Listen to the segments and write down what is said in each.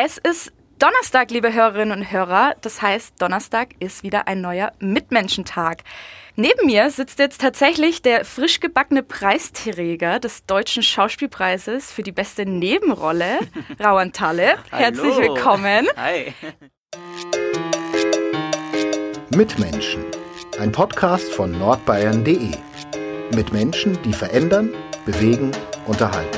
Es ist Donnerstag, liebe Hörerinnen und Hörer. Das heißt, Donnerstag ist wieder ein neuer Mitmenschentag. Neben mir sitzt jetzt tatsächlich der frisch gebackene Preisträger des Deutschen Schauspielpreises für die beste Nebenrolle, Rauan Taleb. Herzlich Hallo. willkommen. Hi. Mitmenschen. Ein Podcast von nordbayern.de. Mit Menschen, die verändern, bewegen, unterhalten.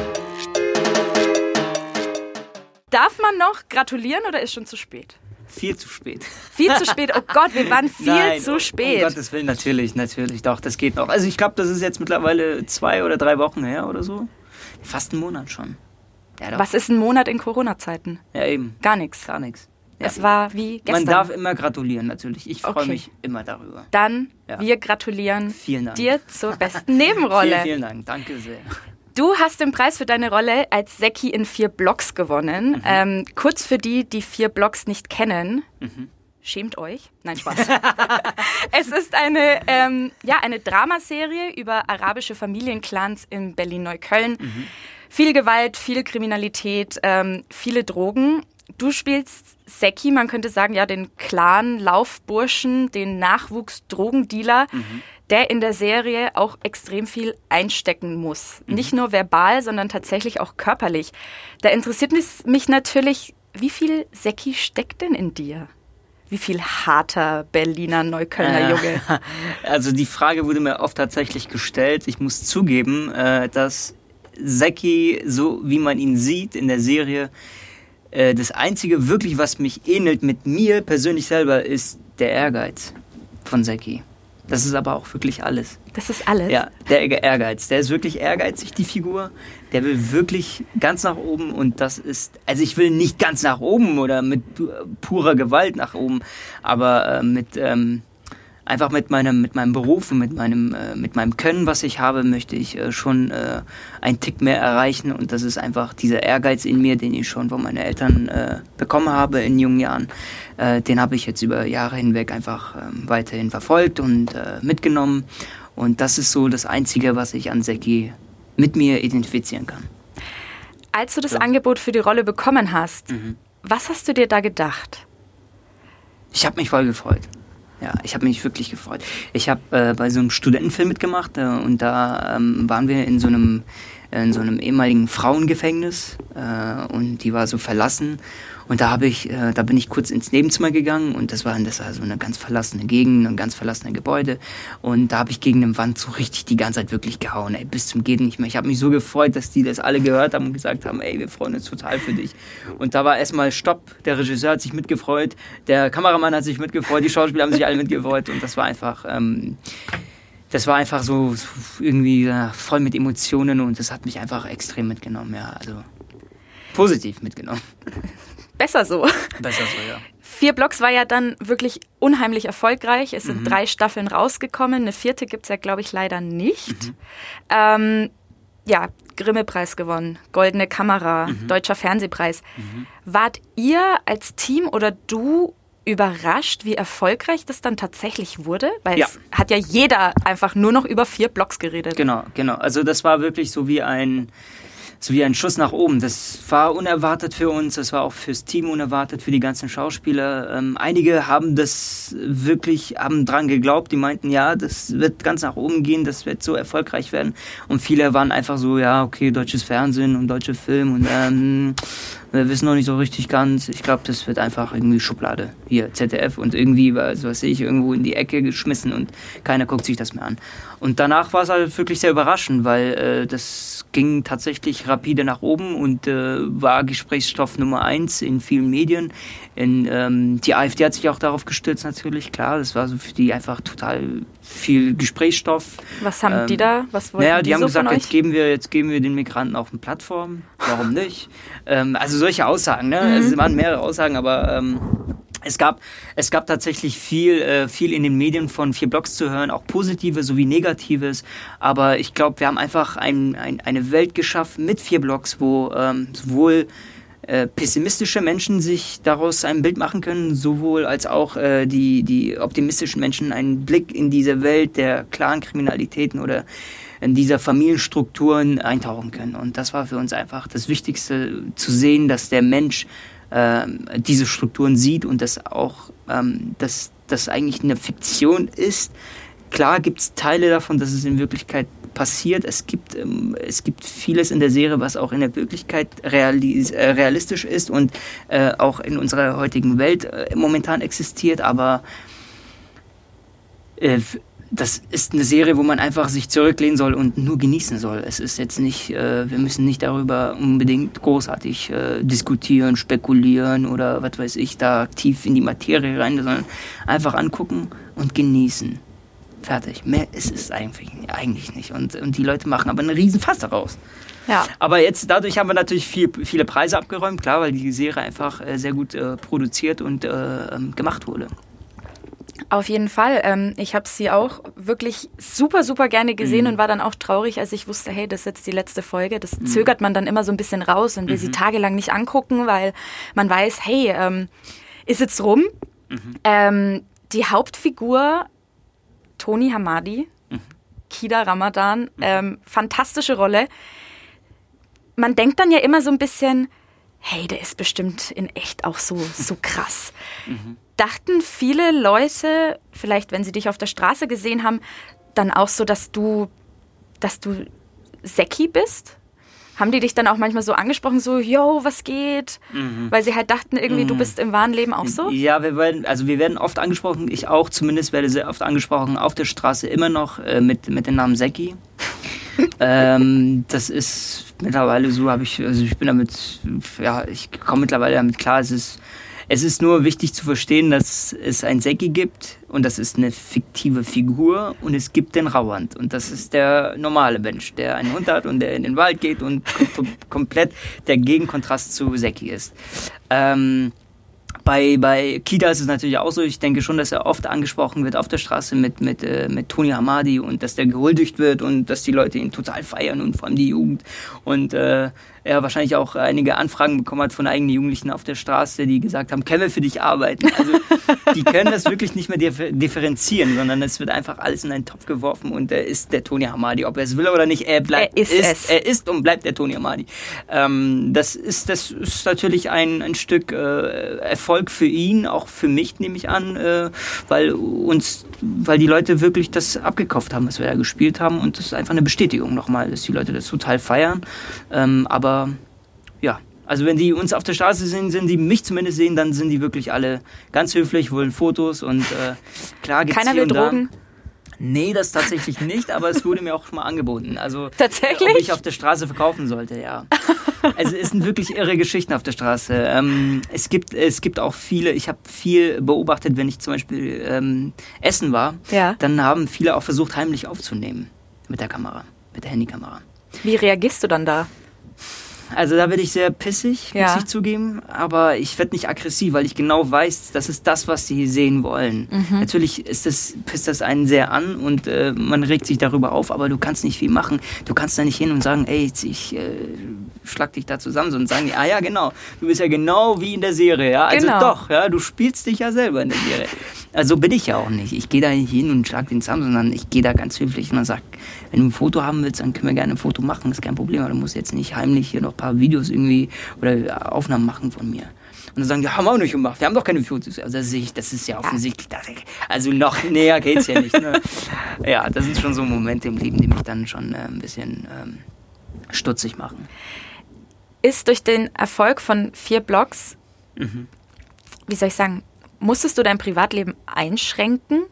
Man noch gratulieren oder ist schon zu spät? Viel zu spät. Viel zu spät. Oh Gott, wir waren viel Nein, zu Um spät. Gottes Willen, natürlich, natürlich. Doch, das geht noch. Also ich glaube, das ist jetzt mittlerweile zwei oder drei Wochen her oder so. Fast einen Monat schon. Ja. Was ist ein Monat in Corona-Zeiten? Ja, eben. Gar nichts. Gar nichts. Ja. Es war wie gestern. Man darf immer gratulieren, natürlich. Ich freue Okay. mich immer darüber. Dann, Ja. wir gratulieren dir zur besten Nebenrolle. Vielen, vielen Dank. Danke sehr. Du hast den Preis für deine Rolle als Seki in vier Blocks gewonnen. Mhm. Ähm, kurz für die, die vier Blocks nicht kennen. Mhm. Schämt euch. Nein, Spaß. es ist eine, ähm, ja, eine Dramaserie über arabische Familienclans in Berlin-Neukölln. Mhm. Viel Gewalt, viel Kriminalität, ähm, viele Drogen. Du spielst Seki, man könnte sagen, ja, den Clan-Laufburschen, den Nachwuchs-Drogendealer, der in der Serie auch extrem viel einstecken muss. Nicht nur verbal, sondern tatsächlich auch körperlich. Da interessiert mich, natürlich, wie viel Seki steckt denn in dir? Wie viel harter Berliner Neuköllner Äh, Junge? Also die Frage wurde mir oft tatsächlich gestellt. Ich muss zugeben, äh, dass Seki, so wie man ihn sieht in der Serie, äh, das Einzige wirklich, was mich ähnelt mit mir persönlich selber, ist der Ehrgeiz von Seki. Das ist aber auch wirklich alles. Das ist alles. Ja, der Ehrgeiz. Der ist wirklich ehrgeizig, die Figur. Der will wirklich ganz nach oben und das ist, also ich will nicht ganz nach oben oder mit pu- purer Gewalt nach oben, aber äh, mit, ähm, einfach mit meinem, mit meinem Beruf und mit meinem, äh, mit meinem Können, was ich habe, möchte ich äh, schon äh, einen Tick mehr erreichen und das ist einfach dieser Ehrgeiz in mir, den ich schon von meinen Eltern äh, bekommen habe in jungen Jahren. Äh, den habe ich jetzt über Jahre hinweg einfach ähm, weiterhin verfolgt und äh, mitgenommen und das ist so das Einzige, was ich an Seki mit mir identifizieren kann. Als du das Ja. Angebot für die Rolle bekommen hast, Mhm. was hast du dir da gedacht? Ich habe mich voll gefreut. Ja, ich habe mich wirklich gefreut. Ich habe äh, bei so einem Studentenfilm mitgemacht äh, und da ähm, waren wir in so einem in so einem ehemaligen Frauengefängnis äh, und die war so verlassen. Und da habe ich äh, da bin ich kurz ins Nebenzimmer gegangen und das war das war so eine ganz verlassene Gegend ein ganz verlassenes Gebäude. Und da habe ich gegen eine Wand so richtig die ganze Zeit wirklich gehauen ey bis zum geht nicht mehr. Ich habe mich so gefreut dass die das alle gehört haben und gesagt haben ey wir freuen uns total für dich. Und da war erstmal Stopp der Regisseur hat sich mitgefreut der Kameramann hat sich mitgefreut die Schauspieler haben sich alle mitgefreut. Und das war einfach ähm, das war einfach so irgendwie äh, voll mit Emotionen und das hat mich einfach extrem mitgenommen, ja, also positiv mitgenommen. Besser so. Besser so, ja. Vier Blocks war ja dann wirklich unheimlich erfolgreich. Es sind drei Staffeln rausgekommen. Eine vierte gibt es ja, glaube ich, leider nicht. Ähm, ja, Grimme-Preis gewonnen, Goldene Kamera, Deutscher Fernsehpreis. Wart ihr als Team oder du überrascht, wie erfolgreich das dann tatsächlich wurde? Weil Ja. es hat ja jeder einfach nur noch über vier Blocks geredet. Genau, genau. Also das war wirklich so wie ein so wie ein Schuss nach oben. Das war unerwartet für uns, das war auch fürs Team unerwartet, für die ganzen Schauspieler. Ähm, einige haben das wirklich, haben dran geglaubt, die meinten, ja, das wird ganz nach oben gehen, das wird so erfolgreich werden. Und viele waren einfach so, ja, okay, deutsches Fernsehen und deutsche Film und ähm, wir wissen noch nicht so richtig ganz. Ich glaube, das wird einfach irgendwie Schublade. Hier, ZDF und irgendwie, was weiß ich, irgendwo in die Ecke geschmissen und keiner guckt sich das mehr an. Und danach war es halt wirklich sehr überraschend, weil äh, das ging tatsächlich rapide nach oben und äh, war Gesprächsstoff Nummer eins in vielen Medien. In, ähm, die AfD hat sich auch darauf gestürzt natürlich, klar. Das war so für die einfach total viel Gesprächsstoff. Was haben die Ähm, da? Was wollten Naja, die, haben so gesagt, jetzt geben wir, jetzt geben wir den Migranten auf eine Plattform. Warum nicht? ähm, also solche Aussagen, ne? Mhm. Es waren mehrere Aussagen, aber ähm, es gab, es gab tatsächlich viel, äh, viel in den Medien von vier Blogs zu hören, auch Positives sowie Negatives. Aber ich glaube, wir haben einfach ein, ein, eine Welt geschaffen mit vier Blogs, wo ähm, sowohl äh, pessimistische Menschen sich daraus ein Bild machen können, sowohl als auch äh, die, die optimistischen Menschen einen Blick in diese Welt der klaren Kriminalitäten oder in dieser Familienstrukturen eintauchen können. Und das war für uns einfach das Wichtigste, zu sehen, dass der Mensch äh, diese Strukturen sieht und das auch, ähm, dass das eigentlich eine Fiktion ist. Klar gibt es Teile davon, dass es in Wirklichkeit passiert. Es gibt, ähm, es gibt vieles in der Serie, was auch in der Wirklichkeit realis äh, realistisch ist und äh, auch in unserer heutigen Welt äh, momentan existiert, aber äh, das ist eine Serie, wo man einfach sich zurücklehnen soll und nur genießen soll. Es ist jetzt nicht, äh, wir müssen nicht darüber unbedingt großartig äh, diskutieren, spekulieren oder was weiß ich, da tief in die Materie rein, sondern einfach angucken und genießen. Fertig. Mehr ist es eigentlich, eigentlich nicht. Und, und die Leute machen aber einen riesen Fass daraus. Ja. Aber jetzt, dadurch haben wir natürlich viel, viele Preise abgeräumt, klar, weil die Serie einfach äh, sehr gut äh, produziert und äh, ähm, gemacht wurde. Auf jeden Fall. Ähm, ich habe sie auch wirklich super, super gerne gesehen mhm. und war dann auch traurig, als ich wusste, hey, das ist jetzt die letzte Folge. Das mhm. zögert man dann immer so ein bisschen raus und will mhm. sie tagelang nicht angucken, weil man weiß, hey, ähm, ist jetzt rum. Mhm. Ähm, die Hauptfigur, Toni Hamadi, mhm. Kida Ramadan, mhm. ähm, fantastische Rolle. Man denkt dann ja immer so ein bisschen, hey, der ist bestimmt in echt auch so, so krass. Dachten viele Leute, vielleicht wenn sie dich auf der Straße gesehen haben, dann auch so, dass du, dass du Säcki bist? Haben die dich dann auch manchmal so angesprochen, so, yo, was geht? Mhm. Weil sie halt dachten irgendwie, mhm. du bist im wahren Leben auch so? Ja, wir werden, also wir werden oft angesprochen, ich auch zumindest werde sehr oft angesprochen, auf der Straße immer noch äh, mit, mit dem Namen Säcki. ähm, das ist mittlerweile so, habe ich, also ich bin damit, ja, ich komme mittlerweile damit klar, es ist es ist nur wichtig zu verstehen, dass es ein Säcki gibt und das ist eine fiktive Figur und es gibt den Rauhand und das ist der normale Mensch, der einen Hund hat und der in den Wald geht und kom komplett der Gegenkontrast zu Säcki ist. Ähm, bei, bei Kida ist es natürlich auch so, ich denke schon, dass er oft angesprochen wird auf der Straße mit, mit, äh, mit Toni Hamadi und dass der gehuldigt wird und dass die Leute ihn total feiern und vor allem die Jugend. Und äh, er wahrscheinlich auch einige Anfragen bekommen hat von eigenen Jugendlichen auf der Straße, die gesagt haben, können wir für dich arbeiten? Also die können das wirklich nicht mehr differenzieren, sondern es wird einfach alles in einen Topf geworfen und er ist der Tony Hamadi. Ob er es will oder nicht, er bleibt, er ist, ist es. Er ist und bleibt der Tony Hamadi. Ähm, das, ist, das ist natürlich ein, ein Stück äh, Erfolg für ihn, auch für mich nehme ich an, äh, weil uns, weil die Leute wirklich das abgekauft haben, was wir da gespielt haben und das ist einfach eine Bestätigung nochmal, dass die Leute das total feiern. Ähm, aber aber ja, also wenn die uns auf der Straße sehen, sind die mich zumindest sehen, dann sind die wirklich alle ganz höflich, wollen Fotos und äh, klar gibt's Keiner will Drogen. Da, Nee, das tatsächlich nicht, aber es wurde mir auch schon mal angeboten. Also, tatsächlich? Ob ich auf der Straße verkaufen sollte, ja. Also es sind wirklich irre Geschichten auf der Straße. Ähm, es, gibt, es gibt auch viele, ich habe viel beobachtet, wenn ich zum Beispiel ähm, essen war, ja. dann haben viele auch versucht, heimlich aufzunehmen mit der Kamera, mit der Handykamera. Wie reagierst du dann da? Also da werde ich sehr pissig, ja. muss ich zugeben. Aber ich werde nicht aggressiv, weil ich genau weiß, das ist das, was sie sehen wollen. Mhm. Natürlich ist das, pisst das einen sehr an und äh, man regt sich darüber auf, aber du kannst nicht viel machen. Du kannst da nicht hin und sagen, ey, ich äh, schlag dich da zusammen, sondern sagen, ah ja, genau, du bist ja genau wie in der Serie. Ja? Also genau. doch, ja, du spielst dich ja selber in der Serie. Also bin ich ja auch nicht. Ich gehe da nicht hin und schlag den zusammen, sondern ich gehe da ganz höflich und sage, wenn du ein Foto haben willst, dann können wir gerne ein Foto machen, ist kein Problem. Aber du musst jetzt nicht heimlich hier noch ein paar Videos irgendwie oder Aufnahmen machen von mir. Und dann sagen die, haben wir auch nicht gemacht, wir haben doch keine Fotos. Also das, ist, das ist ja offensichtlich. Also noch näher geht's ja nicht. Ne? Ja, das sind schon so Momente im Leben, die mich dann schon äh, ein bisschen ähm, stutzig machen. Ist durch den Erfolg von vier Blogs, mhm. wie soll ich sagen, musstest du dein Privatleben einschränken?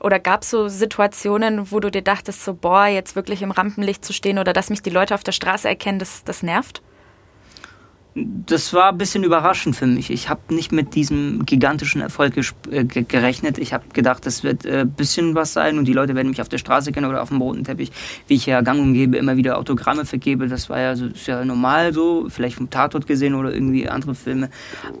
Oder gab es so Situationen, wo du dir dachtest, so, boah, jetzt wirklich im Rampenlicht zu stehen oder dass mich die Leute auf der Straße erkennen, das, das nervt? Das war ein bisschen überraschend für mich. Ich habe nicht mit diesem gigantischen Erfolg äh, gerechnet. Ich habe gedacht, das wird ein äh, bisschen was sein und die Leute werden mich auf der Straße kennen oder auf dem roten Teppich, wie ich ja gang und gebe, immer wieder Autogramme vergebe. Das war ja, so, ist ja normal so, vielleicht vom Tatort gesehen oder irgendwie andere Filme.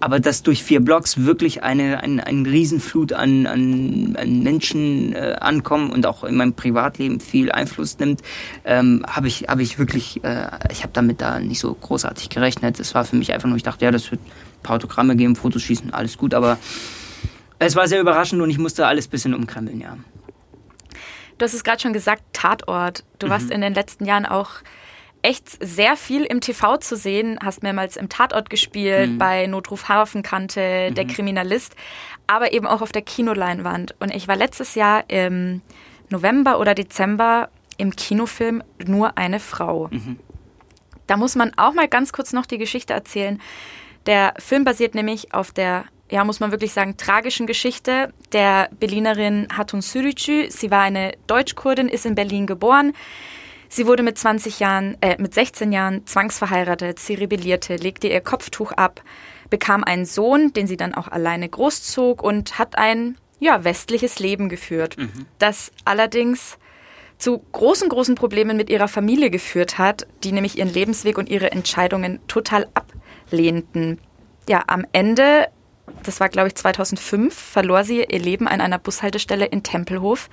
Aber dass durch vier Blogs wirklich eine, eine, eine Riesenflut an, an, an Menschen äh, ankommen und auch in meinem Privatleben viel Einfluss nimmt, ähm, habe ich, hab ich wirklich, äh, ich habe damit da nicht so großartig gerechnet. Es war für mich einfach nur, ich dachte, ja, das wird ein paar Autogramme geben, Fotos schießen, alles gut, aber es war sehr überraschend und ich musste alles ein bisschen umkrempeln, ja. Du hast es gerade schon gesagt, Tatort. Du mhm. warst in den letzten Jahren auch echt sehr viel im TV zu sehen. Hast mehrmals im Tatort gespielt, mhm. bei Notruf Hafenkante, mhm. Der Kriminalist, aber eben auch auf der Kinoleinwand. Und ich war letztes Jahr im November oder Dezember im Kinofilm Nur eine Frau. Da muss man auch mal ganz kurz noch die Geschichte erzählen. Der Film basiert nämlich auf der, ja, muss man wirklich sagen, tragischen Geschichte der Berlinerin Hatun Sürücü. Sie war eine Deutschkurdin, ist in Berlin geboren. Sie wurde mit 20 Jahren, äh, mit 16 Jahren zwangsverheiratet. Sie rebellierte, legte ihr Kopftuch ab, bekam einen Sohn, den sie dann auch alleine großzog und hat ein, ja, westliches Leben geführt. Mhm. Das allerdings zu großen, großen Problemen mit ihrer Familie geführt hat, die nämlich ihren Lebensweg und ihre Entscheidungen total ablehnten. Ja, am Ende, das war glaube ich 2005, verlor sie ihr Leben an einer Bushaltestelle in Tempelhof,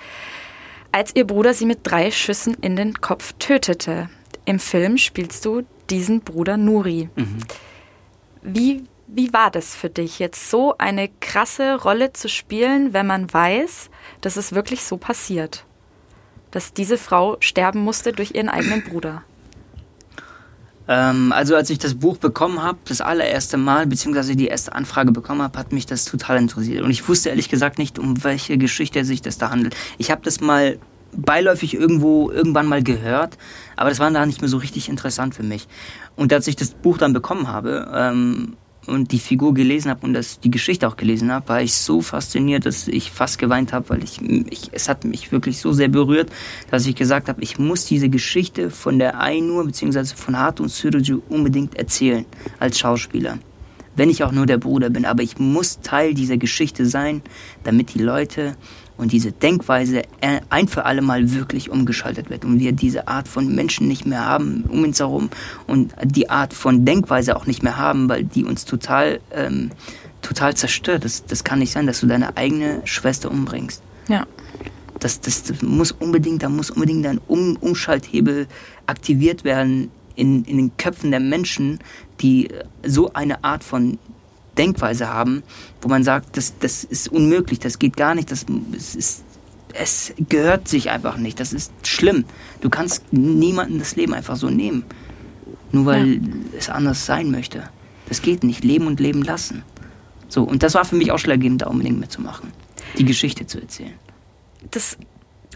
als ihr Bruder sie mit drei Schüssen in den Kopf tötete. Im Film spielst du diesen Bruder Nuri. Mhm. Wie, wie war das für dich, jetzt so eine krasse Rolle zu spielen, wenn man weiß, dass es wirklich so passiert? Dass diese Frau sterben musste durch ihren eigenen Bruder? Ähm, also als ich das Buch bekommen habe, das allererste Mal, beziehungsweise die erste Anfrage bekommen habe, hat mich das total interessiert. Und ich wusste ehrlich gesagt nicht, um welche Geschichte sich das da handelt. Ich habe das mal beiläufig irgendwo irgendwann mal gehört, aber das war da nicht mehr so richtig interessant für mich. Und als ich das Buch dann bekommen habe, ähm, und die Figur gelesen habe und das, die Geschichte auch gelesen habe, war ich so fasziniert, dass ich fast geweint habe, weil ich, ich, es hat mich wirklich so sehr berührt, dass ich gesagt habe, ich muss diese Geschichte von der Ainur bzw. von Hato und Suruju unbedingt erzählen als Schauspieler. Wenn ich auch nur der Bruder bin, aber ich muss Teil dieser Geschichte sein, damit die Leute und diese Denkweise ein für alle Mal wirklich umgeschaltet wird und wir diese Art von Menschen nicht mehr haben um uns herum und die Art von Denkweise auch nicht mehr haben, weil die uns total, ähm, total zerstört. Das, das kann nicht sein, dass du deine eigene Schwester umbringst. Ja. Das, das, das muss unbedingt, da muss unbedingt ein um Umschalthebel aktiviert werden in, in den Köpfen der Menschen, die so eine Art von Denkweise haben, wo man sagt, das, das ist unmöglich, das geht gar nicht, das, es, ist, es gehört sich einfach nicht, das ist schlimm. Du kannst niemanden das Leben einfach so nehmen, nur weil ja. es anders sein möchte. Das geht nicht, leben und leben lassen. So, und das war für mich ausschlaggebend, da unbedingt mitzumachen, die Geschichte zu erzählen. Das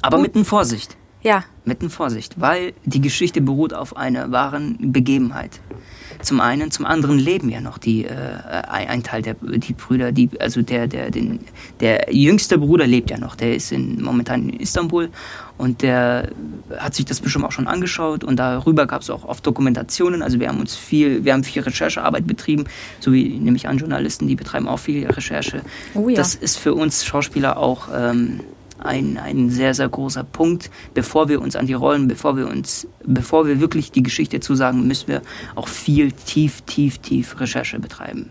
Aber mit Vorsicht. Ja. Mit Vorsicht, weil die Geschichte beruht auf einer wahren Begebenheit. Zum einen, zum anderen leben ja noch die, äh, ein Teil der die Brüder, die, also der, der, den, der jüngste Bruder lebt ja noch, der ist in, momentan in Istanbul und der hat sich das bestimmt auch schon angeschaut und darüber gab es auch oft Dokumentationen. Also wir haben uns viel, wir haben viel Recherchearbeit betrieben, so wie nehme ich an Journalisten, die betreiben auch viel Recherche. Oh ja. Das ist für uns Schauspieler auch ähm, ein, ein sehr, sehr großer Punkt. Bevor wir uns an die Rollen, bevor wir uns, bevor wir wirklich die Geschichte zusagen, müssen wir auch viel tief, tief, tief Recherche betreiben.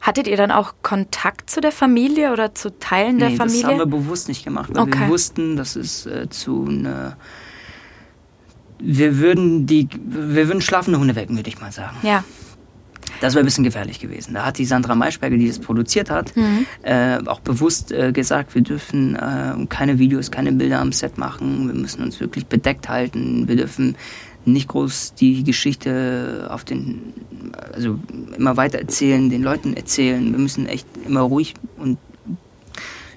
Hattet ihr dann auch Kontakt zu der Familie oder zu Teilen der nee, Familie? Das haben wir bewusst nicht gemacht, weil okay. wir wussten, dass es äh, zu einer wir würden die wir würden schlafende Hunde wecken, würde ich mal sagen. Ja. Das wäre ein bisschen gefährlich gewesen. Da hat die Sandra Maischberger, die das produziert hat, mhm. äh, auch bewusst äh, gesagt, wir dürfen äh, keine Videos, keine Bilder am Set machen. Wir müssen uns wirklich bedeckt halten. Wir dürfen nicht groß die Geschichte auf den, also immer weiter erzählen, den Leuten erzählen. Wir müssen echt immer ruhig und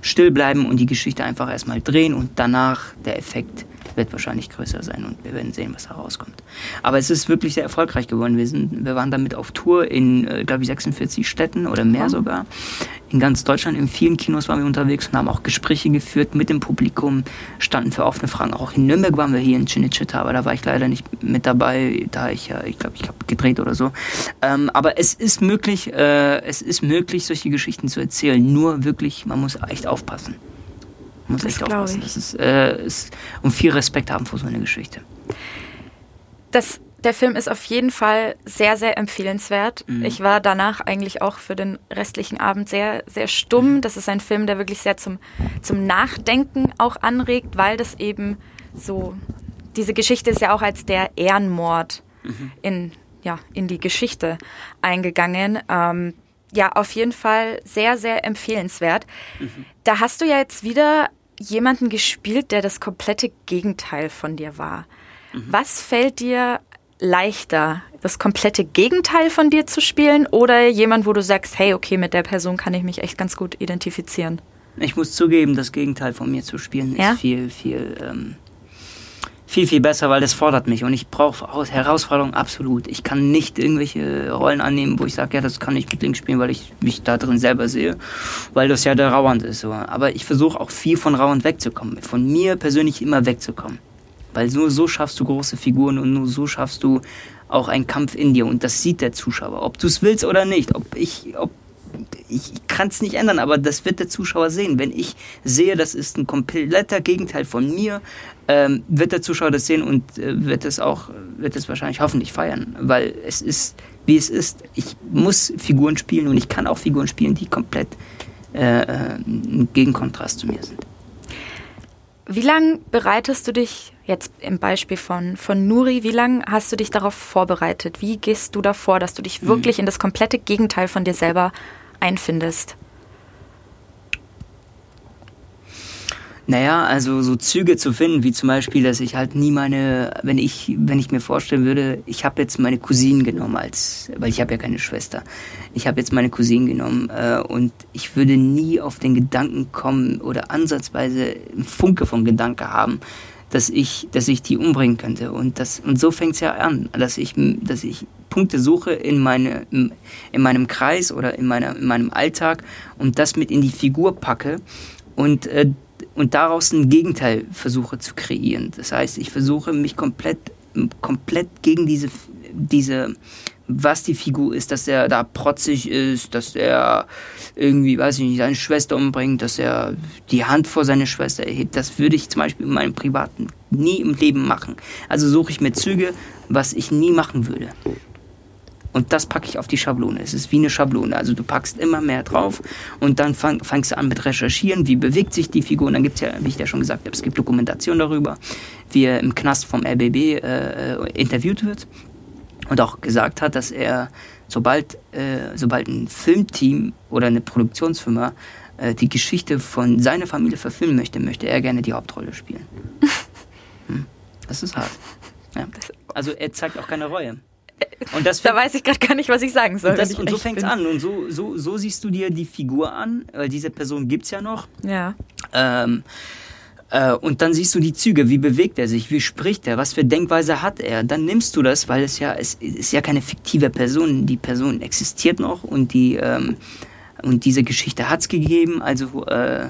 still bleiben und die Geschichte einfach erstmal drehen und danach der Effekt wird wahrscheinlich größer sein und wir werden sehen, was herauskommt. Aber es ist wirklich sehr erfolgreich geworden. Wir, sind, wir waren damit auf Tour in, äh, glaube ich, 46 Städten oder mehr sogar. In ganz Deutschland, in vielen Kinos waren wir unterwegs und haben auch Gespräche geführt mit dem Publikum, standen für offene Fragen. Auch in Nürnberg waren wir hier in Cinecittà, aber da war ich leider nicht mit dabei, da ich ja, ich glaube, ich habe gedreht oder so. Ähm, aber es ist möglich, äh, es ist möglich, solche Geschichten zu erzählen. Nur wirklich, man muss echt aufpassen. Muss das echt aufpassen. Ich. Das ist, äh, ist, und viel Respekt haben vor so einer Geschichte. Das, der Film ist auf jeden Fall sehr, sehr empfehlenswert. Mhm. Ich war danach eigentlich auch für den restlichen Abend sehr, sehr stumm. Mhm. Das ist ein Film, der wirklich sehr zum, zum Nachdenken auch anregt, weil das eben so, diese Geschichte ist ja auch als der Ehrenmord mhm. in, ja, in die Geschichte eingegangen. Ähm, ja, auf jeden Fall sehr, sehr empfehlenswert. Mhm. Da hast du ja jetzt wieder jemanden gespielt, der das komplette Gegenteil von dir war. Mhm. Was fällt dir leichter, das komplette Gegenteil von dir zu spielen oder jemand, wo du sagst, hey, okay, mit der Person kann ich mich echt ganz gut identifizieren? Ich muss zugeben, das Gegenteil von mir zu spielen ja? ist viel, viel, ähm, viel, viel besser, weil das fordert mich und ich brauche Herausforderungen absolut. Ich kann nicht irgendwelche Rollen annehmen, wo ich sage, ja, das kann ich Links spielen, weil ich mich da drin selber sehe, weil das ja der Rauand ist. So. Aber ich versuche auch viel von Rauand wegzukommen, von mir persönlich immer wegzukommen. Weil nur so schaffst du große Figuren und nur so schaffst du auch einen Kampf in dir und das sieht der Zuschauer, ob du es willst oder nicht, ob ich, ob ich kann es nicht ändern, aber das wird der Zuschauer sehen. Wenn ich sehe, das ist ein kompletter Gegenteil von mir, ähm, wird der Zuschauer das sehen und äh, wird es auch, wird es wahrscheinlich hoffentlich feiern, weil es ist, wie es ist. Ich muss Figuren spielen und ich kann auch Figuren spielen, die komplett äh, äh ein Gegenkontrast zu mir sind. Wie lange bereitest du dich, jetzt im Beispiel von, von Nuri, wie lange hast du dich darauf vorbereitet? Wie gehst du davor, dass du dich mhm. wirklich in das komplette Gegenteil von dir selber einfindest? Naja, also so Züge zu finden, wie zum Beispiel, dass ich halt nie meine, wenn ich, wenn ich mir vorstellen würde, ich habe jetzt meine Cousine genommen als, weil ich habe ja keine Schwester. Ich habe jetzt meine Cousine genommen äh, und ich würde nie auf den Gedanken kommen oder ansatzweise einen Funke von Gedanke haben, dass ich, dass ich die umbringen könnte. Und das, und so fängt es ja an, dass ich, dass ich Punkte suche in, meine, in, in meinem Kreis oder in, meiner, in meinem Alltag und das mit in die Figur packe und äh, und daraus ein Gegenteil versuche zu kreieren. Das heißt, ich versuche mich komplett, komplett gegen diese, diese, was die Figur ist, dass er da protzig ist, dass er irgendwie, weiß ich nicht, seine Schwester umbringt, dass er die Hand vor seine Schwester erhebt. Das würde ich zum Beispiel in meinem Privaten nie im Leben machen. Also suche ich mir Züge, was ich nie machen würde. Und das packe ich auf die Schablone. Es ist wie eine Schablone. Also du packst immer mehr drauf und dann fang, fangst du an mit Recherchieren, wie bewegt sich die Figur. Und dann gibt es ja, wie ich ja schon gesagt habe, es gibt Dokumentation darüber, wie er im Knast vom RBB äh, interviewt wird und auch gesagt hat, dass er, sobald, äh, sobald ein Filmteam oder eine Produktionsfirma äh, die Geschichte von seiner Familie verfilmen möchte, möchte er gerne die Hauptrolle spielen. Hm. Das ist hart. Ja. Also er zeigt auch keine Reue. Und das da weiß ich gerade gar nicht, was ich sagen soll. Und, das, und so fängt es an. Und so, so, so siehst du dir die Figur an, weil diese Person gibt es ja noch. Ja. Ähm, äh, und dann siehst du die Züge, wie bewegt er sich, wie spricht er, was für Denkweise hat er. Dann nimmst du das, weil es ja, es ist ja keine fiktive Person. Die Person existiert noch und die, ähm, und diese Geschichte hat es gegeben. Also äh,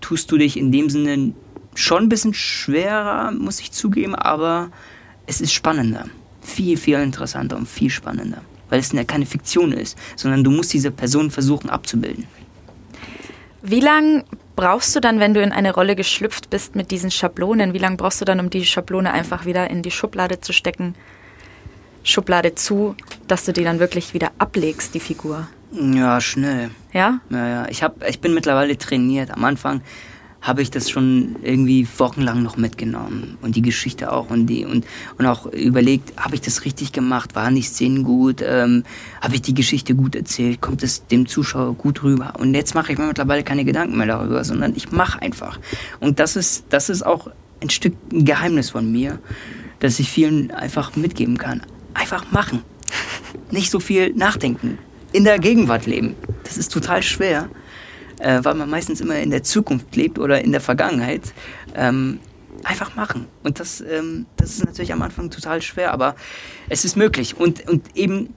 tust du dich in dem Sinne schon ein bisschen schwerer, muss ich zugeben, aber es ist spannender viel, viel interessanter und viel spannender. Weil es ja keine Fiktion ist, sondern du musst diese Person versuchen abzubilden. Wie lange brauchst du dann, wenn du in eine Rolle geschlüpft bist mit diesen Schablonen? Wie lange brauchst du dann, um die Schablone einfach wieder in die Schublade zu stecken? Schublade zu, dass du die dann wirklich wieder ablegst, die Figur? Ja, schnell. Ja? Ja, ja. Ich, hab, ich bin mittlerweile trainiert. Am Anfang habe ich das schon irgendwie wochenlang noch mitgenommen und die Geschichte auch und die und und auch überlegt, habe ich das richtig gemacht, waren die Szenen gut, ähm, habe ich die Geschichte gut erzählt, kommt es dem Zuschauer gut rüber? Und jetzt mache ich mir mittlerweile keine Gedanken mehr darüber, sondern ich mache einfach. Und das ist das ist auch ein Stück ein Geheimnis von mir, dass ich vielen einfach mitgeben kann, einfach machen, nicht so viel nachdenken, in der Gegenwart leben, das ist total schwer äh, weil man meistens immer in der Zukunft lebt oder in der Vergangenheit. Ähm, einfach machen. Und das, ähm, das ist natürlich am Anfang total schwer, aber es ist möglich. Und, und eben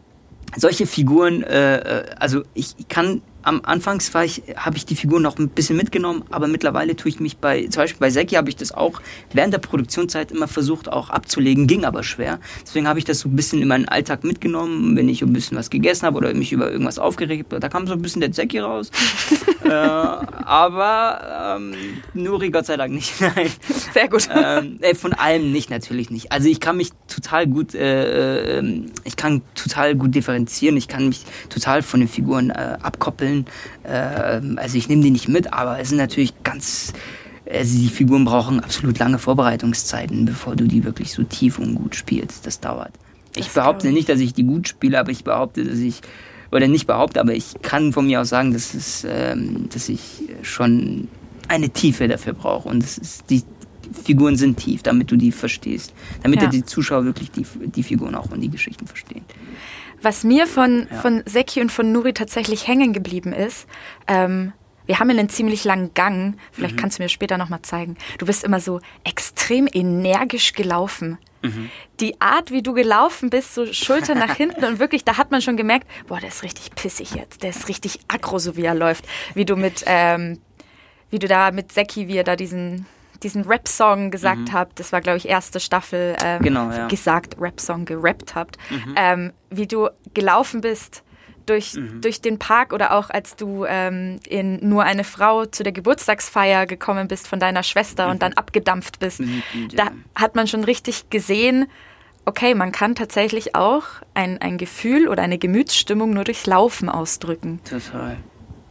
solche Figuren, äh, äh also ich kann am Anfangs war ich, habe ich die Figur noch ein bisschen mitgenommen, aber mittlerweile tue ich mich bei, zum Beispiel bei Seki habe ich das auch während der Produktionszeit immer versucht auch abzulegen, ging aber schwer. Deswegen habe ich das so ein bisschen in meinen Alltag mitgenommen, wenn ich ein bisschen was gegessen habe oder mich über irgendwas aufgeregt habe, da kam so ein bisschen der Seki raus. äh, aber ähm, Nuri Gott sei Dank nicht. Nein. Sehr gut. Ähm, äh, von allem nicht, natürlich nicht. Also ich kann mich total gut, äh, ähm, ich kann total gut differenzieren, ich kann mich total von den Figuren äh, abkoppeln Rollen. Äh, also ich nehme die nicht mit, aber es sind natürlich ganz. Also die Figuren brauchen absolut lange Vorbereitungszeiten, bevor du die wirklich so tief und gut spielst. Das dauert. Das ich behaupte nicht, dass ich die gut spiele, aber ich behaupte, dass ich oder nicht behaupte, aber ich kann von mir aus sagen, dass es, ähm, dass ich schon eine Tiefe dafür brauche und das ist die Figuren sind tief, damit du die verstehst. Damit Ja. die Zuschauer wirklich die, die Figuren auch und die Geschichten verstehen. Was mir von, Ja. von Seki und von Nuri tatsächlich hängen geblieben ist, ähm, wir haben einen ziemlich langen Gang. Vielleicht kannst du mir später nochmal zeigen. Du bist immer so extrem energisch gelaufen. Die Art, wie du gelaufen bist, so Schulter nach hinten und wirklich, da hat man schon gemerkt, boah, der ist richtig pissig jetzt. Der ist richtig aggro, so wie er läuft. Wie du mit, ähm, wie du da mit Seki, wie er da diesen, diesen Rap-Song gesagt habt. Das war, glaube ich, erste Staffel. Ähm, Genau, ja. gesagt, Rap-Song gerappt habt. Ähm, wie du gelaufen bist durch, durch den Park oder auch als du ähm, in Nur eine Frau zu der Geburtstagsfeier gekommen bist von deiner Schwester und dann abgedampft bist. Da hat man schon richtig gesehen, okay, man kann tatsächlich auch ein, ein Gefühl oder eine Gemütsstimmung nur durchs Laufen ausdrücken. Total.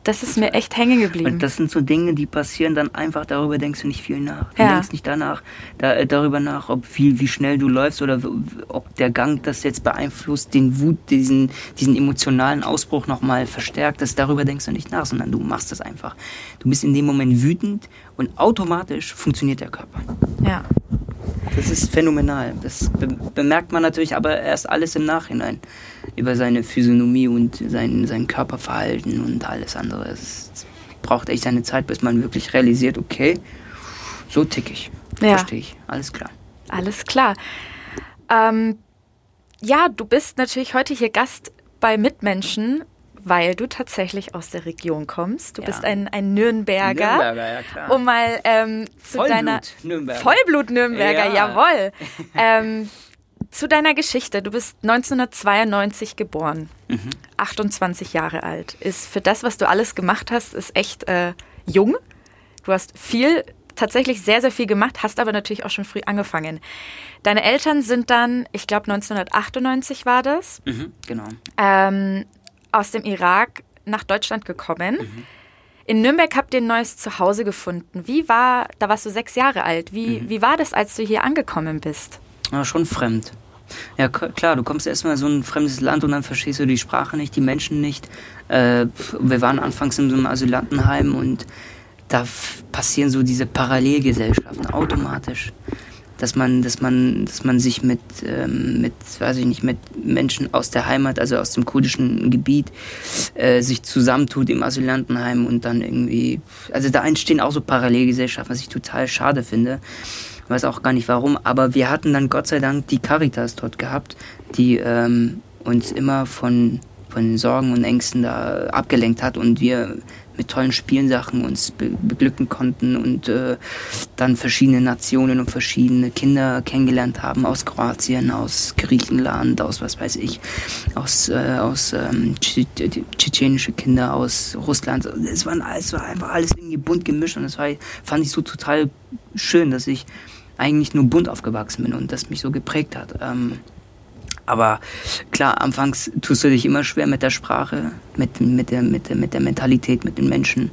Das ist mir echt hängen geblieben. Und das sind so Dinge, die passieren dann einfach, darüber denkst du nicht viel nach. Du Ja. denkst nicht danach, da, äh, darüber nach, ob viel, wie schnell du läufst oder ob der Gang das jetzt beeinflusst, den Wut, diesen, diesen emotionalen Ausbruch nochmal verstärkt. Das, darüber denkst du nicht nach, sondern du machst das einfach. Du bist in dem Moment wütend und automatisch funktioniert der Körper. ja. Das ist phänomenal. Das be bemerkt man natürlich aber erst alles im Nachhinein. Über seine Physiognomie und sein, sein Körperverhalten und alles andere. Es braucht echt seine Zeit, bis man wirklich realisiert, okay, so tick ich. Ja. Verstehe ich. Alles klar. Alles klar. Ähm, ja, du bist natürlich heute hier Gast bei Mitmenschen, weil du tatsächlich aus der Region kommst. Du Ja. bist ein, ein Nürnberger. Nürnberger, ja klar. Um mal ähm, zu Vollblut deiner Nürnberger. Vollblut-Nürnberger, Ja. jawohl. ähm, zu deiner Geschichte. Du bist 1992 geboren, Mhm. 28 Jahre alt. Ist für das, was du alles gemacht hast, ist echt äh, jung. Du hast viel, tatsächlich sehr, sehr viel gemacht, hast aber natürlich auch schon früh angefangen. Deine Eltern sind dann, ich glaube 1998 war das, Mhm, genau. ähm, aus dem Irak nach Deutschland gekommen. In Nürnberg habt ihr ein neues Zuhause gefunden. Wie war, da warst du sechs Jahre alt, wie, wie war das, als du hier angekommen bist? Ja, schon fremd. Ja, klar, du kommst erstmal in so ein fremdes Land und dann verstehst du die Sprache nicht, die Menschen nicht. Äh, wir waren anfangs in so einem Asylantenheim und da passieren so diese Parallelgesellschaften automatisch. Dass man, dass man, dass man sich mit, ähm, mit, weiß ich nicht, mit Menschen aus der Heimat, also aus dem kurdischen Gebiet, äh, sich zusammentut im Asylantenheim und dann irgendwie, also da entstehen auch so Parallelgesellschaften, was ich total schade finde. Ich weiß auch gar nicht warum, aber wir hatten dann Gott sei Dank die Caritas dort gehabt, die ähm, uns immer von, von Sorgen und Ängsten da abgelenkt hat und wir mit tollen Spielensachen uns be beglücken konnten und äh, dann verschiedene Nationen und verschiedene Kinder kennengelernt haben aus Kroatien, aus Griechenland, aus was weiß ich, aus, äh, aus ähm, tsch- tsch- tschetschenische Kinder aus Russland. Es, waren, es war einfach alles irgendwie bunt gemischt und das war, fand ich so total schön, dass ich eigentlich nur bunt aufgewachsen bin und das mich so geprägt hat. Ähm, aber klar, anfangs tust du dich immer schwer mit der Sprache, mit, mit, der, mit, der, mit der Mentalität, mit den Menschen.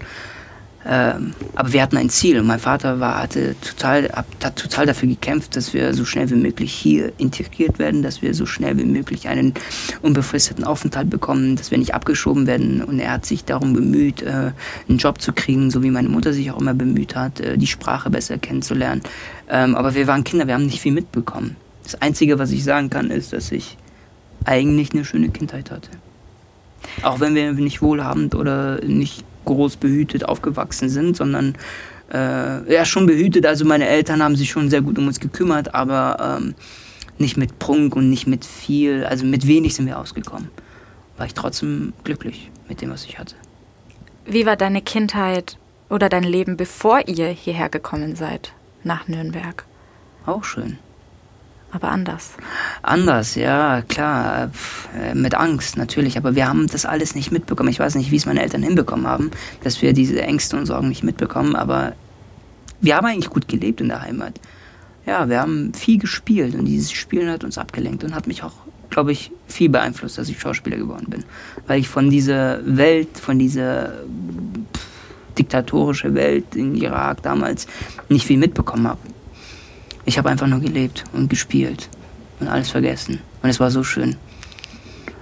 Ähm, aber wir hatten ein Ziel mein Vater war, hatte total, hat total dafür gekämpft, dass wir so schnell wie möglich hier integriert werden, dass wir so schnell wie möglich einen unbefristeten Aufenthalt bekommen, dass wir nicht abgeschoben werden. Und er hat sich darum bemüht, äh, einen Job zu kriegen, so wie meine Mutter sich auch immer bemüht hat, äh, die Sprache besser kennenzulernen. Ähm, aber wir waren Kinder, wir haben nicht viel mitbekommen. Das Einzige, was ich sagen kann, ist, dass ich eigentlich eine schöne Kindheit hatte. Auch wenn wir nicht wohlhabend oder nicht groß behütet aufgewachsen sind, sondern äh, ja schon behütet. Also meine Eltern haben sich schon sehr gut um uns gekümmert, aber ähm, nicht mit Prunk und nicht mit viel. Also mit wenig sind wir ausgekommen. War ich trotzdem glücklich mit dem, was ich hatte. Wie war deine Kindheit oder dein Leben, bevor ihr hierher gekommen seid, nach Nürnberg? Auch schön. Aber anders. Anders, ja, klar, äh, mit Angst natürlich, aber wir haben das alles nicht mitbekommen. Ich weiß nicht, wie es meine Eltern hinbekommen haben, dass wir diese Ängste und Sorgen nicht mitbekommen, aber wir haben eigentlich gut gelebt in der Heimat. Ja, wir haben viel gespielt und dieses Spielen hat uns abgelenkt und hat mich auch, glaube ich, viel beeinflusst, dass ich Schauspieler geworden bin. Weil ich von dieser Welt, von dieser diktatorische Welt in Irak damals nicht viel mitbekommen habe. Ich habe einfach nur gelebt und gespielt und alles vergessen. Und es war so schön.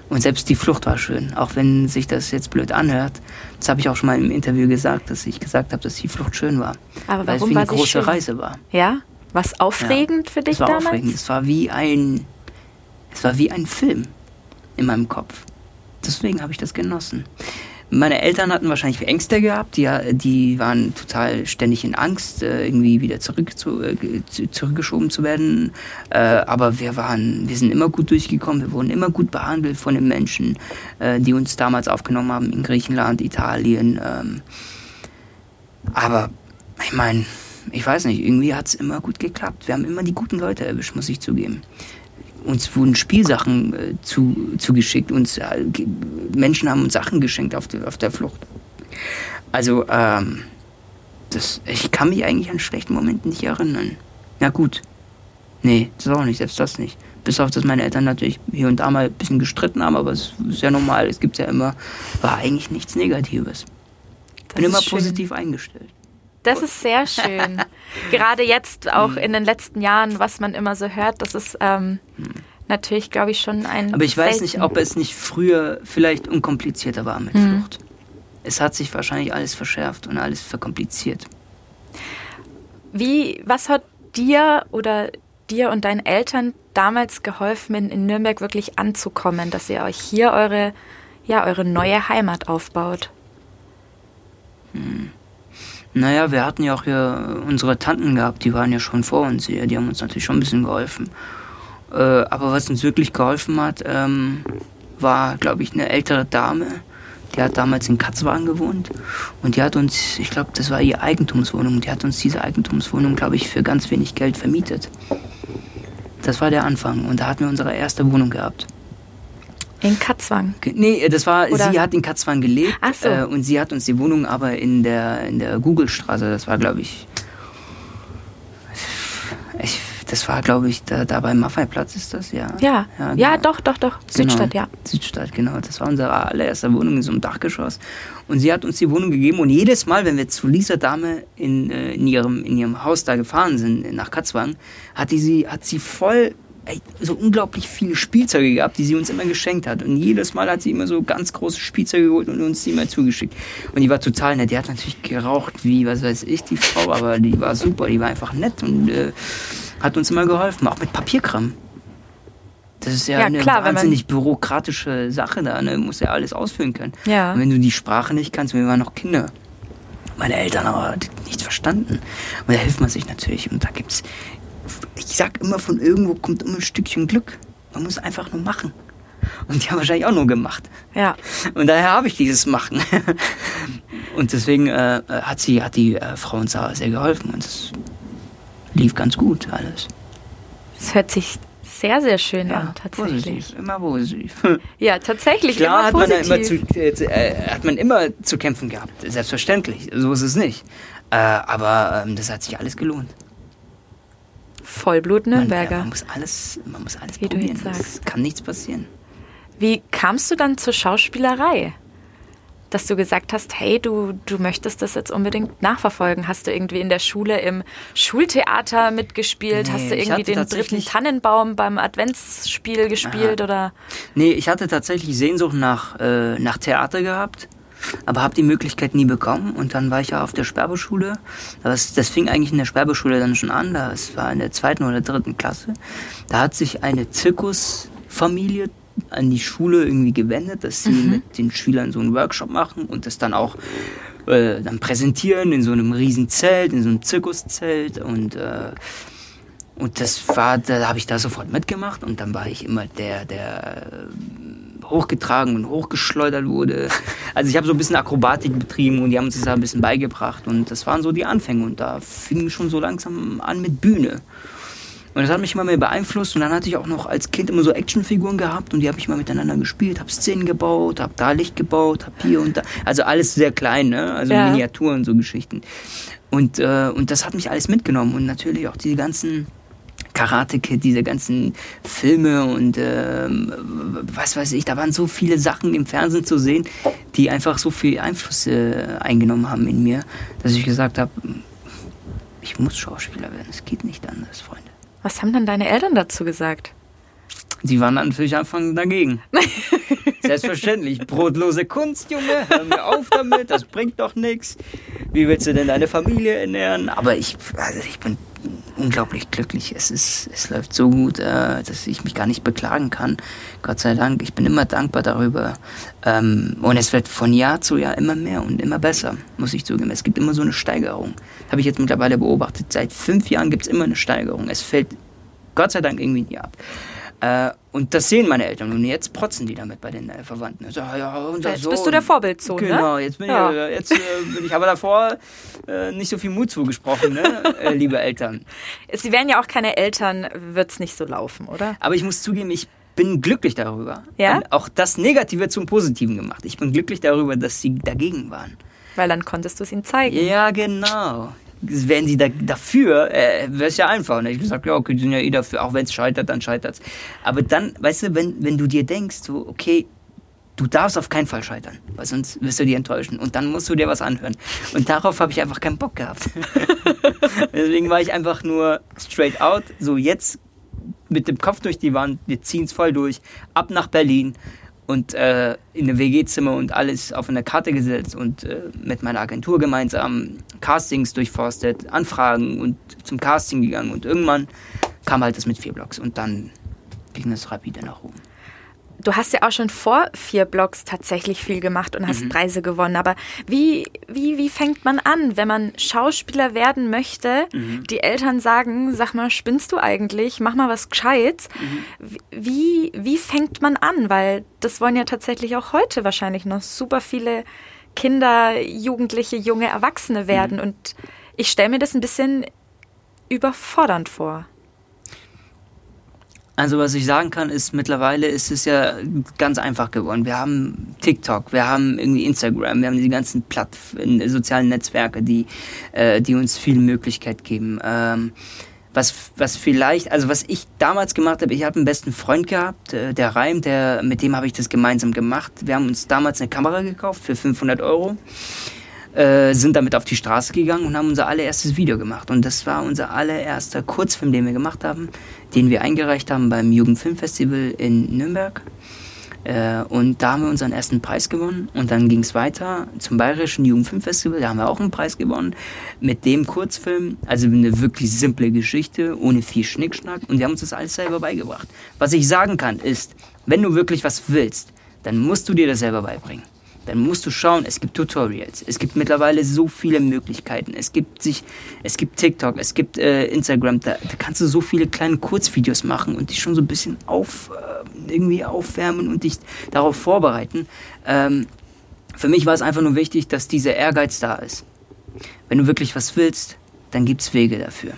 Und selbst die Flucht war schön, auch wenn sich das jetzt blöd anhört. Das habe ich auch schon mal im Interview gesagt, dass ich gesagt habe, dass die Flucht schön war. Aber weil es warum wie war eine große schön? Reise war. Ja? Was aufregend ja, für dich es war damals? Aufregend. Es war wie ein, es war wie ein Film in meinem Kopf. Deswegen habe ich das genossen. Meine Eltern hatten wahrscheinlich Ängste gehabt, die, die waren total ständig in Angst, äh, irgendwie wieder zurück zu, äh, zurückgeschoben zu werden. Äh, aber wir waren, wir sind immer gut durchgekommen, wir wurden immer gut behandelt von den Menschen, die uns damals aufgenommen haben in Griechenland, Italien. Ähm. Aber ich meine, ich weiß nicht, irgendwie hat es immer gut geklappt. Wir haben immer die guten Leute erwischt, muss ich zugeben uns wurden Spielsachen äh, zu, zugeschickt, uns äh, Menschen haben uns Sachen geschenkt auf, de, auf der Flucht. Also, ähm, das, ich kann mich eigentlich an schlechten Momenten nicht erinnern. Na gut. Nee, das auch nicht, selbst das nicht. Bis auf, dass meine Eltern natürlich hier und da mal ein bisschen gestritten haben, aber es ist ja normal, es gibt ja immer, war eigentlich nichts Negatives. Bin immer schön. positiv eingestellt. Das ist sehr schön. Gerade jetzt auch hm. in den letzten Jahren, was man immer so hört, das ist ähm, hm. natürlich, glaube ich, schon ein. Aber ich weiß nicht, ob es nicht früher vielleicht unkomplizierter war mit hm. Flucht. Es hat sich wahrscheinlich alles verschärft und alles verkompliziert. Wie, was hat dir oder dir und deinen Eltern damals geholfen, in, in Nürnberg wirklich anzukommen, dass ihr euch hier eure, ja, eure neue Heimat aufbaut? Hm. Naja, wir hatten ja auch hier unsere Tanten gehabt, die waren ja schon vor uns hier, die haben uns natürlich schon ein bisschen geholfen. Äh, aber was uns wirklich geholfen hat, ähm, war, glaube ich, eine ältere Dame, die hat damals in Katzwagen gewohnt und die hat uns, ich glaube, das war ihre Eigentumswohnung, die hat uns diese Eigentumswohnung, glaube ich, für ganz wenig Geld vermietet. Das war der Anfang und da hatten wir unsere erste Wohnung gehabt. In Katzwang? Nee, das war, Oder? sie hat in Katzwang gelebt Ach so. äh, und sie hat uns die Wohnung aber in der, in der Google-Straße, das war glaube ich, ich, das war glaube ich, da, da beim Maffei-Platz ist das, ja. Ja, ja, genau. ja, doch, doch, doch, Südstadt, genau. ja. Südstadt, genau, das war unsere allererste Wohnung in so einem Dachgeschoss und sie hat uns die Wohnung gegeben und jedes Mal, wenn wir zu Lisa Dame in, äh, in, ihrem, in ihrem Haus da gefahren sind, nach Katzwang, hat, die sie, hat sie voll so unglaublich viele Spielzeuge gehabt, die sie uns immer geschenkt hat. Und jedes Mal hat sie immer so ganz große Spielzeuge geholt und uns die immer zugeschickt. Und die war total nett. Die hat natürlich geraucht, wie, was weiß ich, die Frau, aber die war super. Die war einfach nett und äh, hat uns immer geholfen, auch mit Papierkram. Das ist ja, ja eine klar, wahnsinnig bürokratische Sache da. Ne? Du musst ja alles ausfüllen können. Ja. Und wenn du die Sprache nicht kannst, wir waren noch Kinder. Meine Eltern aber nichts verstanden. Und da hilft man sich natürlich. Und da gibt es ich sag immer, von irgendwo kommt immer ein Stückchen Glück. Man muss einfach nur machen. Und die haben wahrscheinlich auch nur gemacht. Ja. Und daher habe ich dieses Machen. Und deswegen äh, hat sie, hat die äh, Frau uns da sehr geholfen und es lief ganz gut alles. Es hört sich sehr, sehr schön ja, an, tatsächlich. Positiv, immer positiv. Ja, tatsächlich. Klar immer hat, positiv. man immer zu, äh, hat man immer zu kämpfen gehabt, selbstverständlich. So ist es nicht. Äh, aber ähm, das hat sich alles gelohnt. Vollblut Nürnberger. Man, man muss alles, man muss alles Wie probieren. Du jetzt sagst. Es kann nichts passieren. Wie kamst du dann zur Schauspielerei? Dass du gesagt hast, hey, du, du möchtest das jetzt unbedingt nachverfolgen. Hast du irgendwie in der Schule im Schultheater mitgespielt? Nee, Hast du irgendwie den dritten Tannenbaum beim Adventsspiel gespielt? Aha. Oder? Nee, ich hatte tatsächlich Sehnsucht nach, äh, nach Theater gehabt aber habe die Möglichkeit nie bekommen. Und dann war ich ja auf der Sperbeschule. Das, das fing eigentlich in der Sperbeschule dann schon an. Das war in der zweiten oder dritten Klasse. Da hat sich eine Zirkusfamilie an die Schule irgendwie gewendet, dass sie mhm. mit den Schülern so einen Workshop machen und das dann auch äh, dann präsentieren in so einem riesen Zelt, in so einem Zirkuszelt und äh, und das war, da habe ich da sofort mitgemacht und dann war ich immer der, der hochgetragen und hochgeschleudert wurde. Also ich habe so ein bisschen Akrobatik betrieben und die haben uns das da ein bisschen beigebracht und das waren so die Anfänge und da fing schon so langsam an mit Bühne. Und das hat mich immer mehr beeinflusst und dann hatte ich auch noch als Kind immer so Actionfiguren gehabt und die habe ich mal miteinander gespielt, habe Szenen gebaut, habe da Licht gebaut, habe hier und da, also alles sehr klein, ne? also ja. Miniaturen, so Geschichten. Und, äh, und das hat mich alles mitgenommen und natürlich auch die ganzen Karate Kid, diese ganzen Filme und ähm, was weiß ich, da waren so viele Sachen im Fernsehen zu sehen, die einfach so viel Einfluss äh, eingenommen haben in mir, dass ich gesagt habe, ich muss Schauspieler werden, es geht nicht anders, Freunde. Was haben dann deine Eltern dazu gesagt? Die waren natürlich Anfang dagegen. Selbstverständlich. Brotlose Kunst, Junge. Hör mir auf damit. Das bringt doch nichts. Wie willst du denn deine Familie ernähren? Aber ich, also ich bin unglaublich glücklich. Es ist, es läuft so gut, äh, dass ich mich gar nicht beklagen kann. Gott sei Dank. Ich bin immer dankbar darüber. Ähm, und es wird von Jahr zu Jahr immer mehr und immer besser, muss ich zugeben. Es gibt immer so eine Steigerung. Habe ich jetzt mittlerweile beobachtet. Seit fünf Jahren gibt es immer eine Steigerung. Es fällt Gott sei Dank irgendwie nie ab. Äh, und das sehen meine Eltern. Und jetzt protzen die damit bei den äh, Verwandten. Also, ja, unser jetzt Sohn. bist du der Vorbildsohn, genau, ne? Genau, jetzt bin ja. ich, äh, jetzt, äh, bin ich aber davor äh, nicht so viel Mut zugesprochen, ne? Äh, liebe Eltern. Sie wären ja auch keine Eltern, wird es nicht so laufen, oder? Aber ich muss zugeben, ich bin glücklich darüber. Ja? Und auch das Negative zum Positiven gemacht. Ich bin glücklich darüber, dass sie dagegen waren. Weil dann konntest du es ihnen zeigen. Ja, genau wären sie da, dafür, äh, wäre es ja einfach. Und ich gesagt, ja, okay, die sind ja eh dafür, auch wenn es scheitert, dann scheitert es. Aber dann, weißt du, wenn, wenn du dir denkst, so, okay, du darfst auf keinen Fall scheitern, weil sonst wirst du dich enttäuschen. Und dann musst du dir was anhören. Und darauf habe ich einfach keinen Bock gehabt. Deswegen war ich einfach nur straight out, so jetzt mit dem Kopf durch die Wand, wir ziehen es voll durch, ab nach Berlin und äh, in einem WG-Zimmer und alles auf eine Karte gesetzt und äh, mit meiner Agentur gemeinsam Castings durchforstet, Anfragen und zum Casting gegangen und irgendwann kam halt das mit vier Blocks und dann ging es rapide nach oben. Du hast ja auch schon vor vier Blocks tatsächlich viel gemacht und hast mhm. Preise gewonnen. Aber wie, wie, wie fängt man an, wenn man Schauspieler werden möchte? Mhm. Die Eltern sagen, sag mal, spinnst du eigentlich? Mach mal was Gescheites. Mhm. Wie, wie fängt man an? Weil das wollen ja tatsächlich auch heute wahrscheinlich noch super viele Kinder, Jugendliche, junge Erwachsene werden. Mhm. Und ich stelle mir das ein bisschen überfordernd vor. Also was ich sagen kann, ist mittlerweile ist es ja ganz einfach geworden. Wir haben TikTok, wir haben irgendwie Instagram, wir haben die ganzen Platt sozialen Netzwerke, die, äh, die uns viel Möglichkeit geben. Ähm, was, was vielleicht, also was ich damals gemacht habe, ich habe einen besten Freund gehabt, äh, der Reim, der, mit dem habe ich das gemeinsam gemacht. Wir haben uns damals eine Kamera gekauft für 500 Euro äh, sind damit auf die Straße gegangen und haben unser allererstes Video gemacht. Und das war unser allererster Kurzfilm, den wir gemacht haben, den wir eingereicht haben beim Jugendfilmfestival in Nürnberg. Äh, und da haben wir unseren ersten Preis gewonnen. Und dann ging es weiter zum Bayerischen Jugendfilmfestival. Da haben wir auch einen Preis gewonnen mit dem Kurzfilm. Also eine wirklich simple Geschichte, ohne viel Schnickschnack. Und wir haben uns das alles selber beigebracht. Was ich sagen kann, ist, wenn du wirklich was willst, dann musst du dir das selber beibringen dann musst du schauen, es gibt Tutorials, es gibt mittlerweile so viele Möglichkeiten, es gibt sich, es gibt TikTok, es gibt äh, Instagram, da, da, kannst du so viele kleine Kurzvideos machen und dich schon so ein bisschen auf, äh, irgendwie aufwärmen und dich darauf vorbereiten. Ähm, für mich war es einfach nur wichtig, dass dieser Ehrgeiz da ist. Wenn du wirklich was willst, dann gibt es Wege dafür.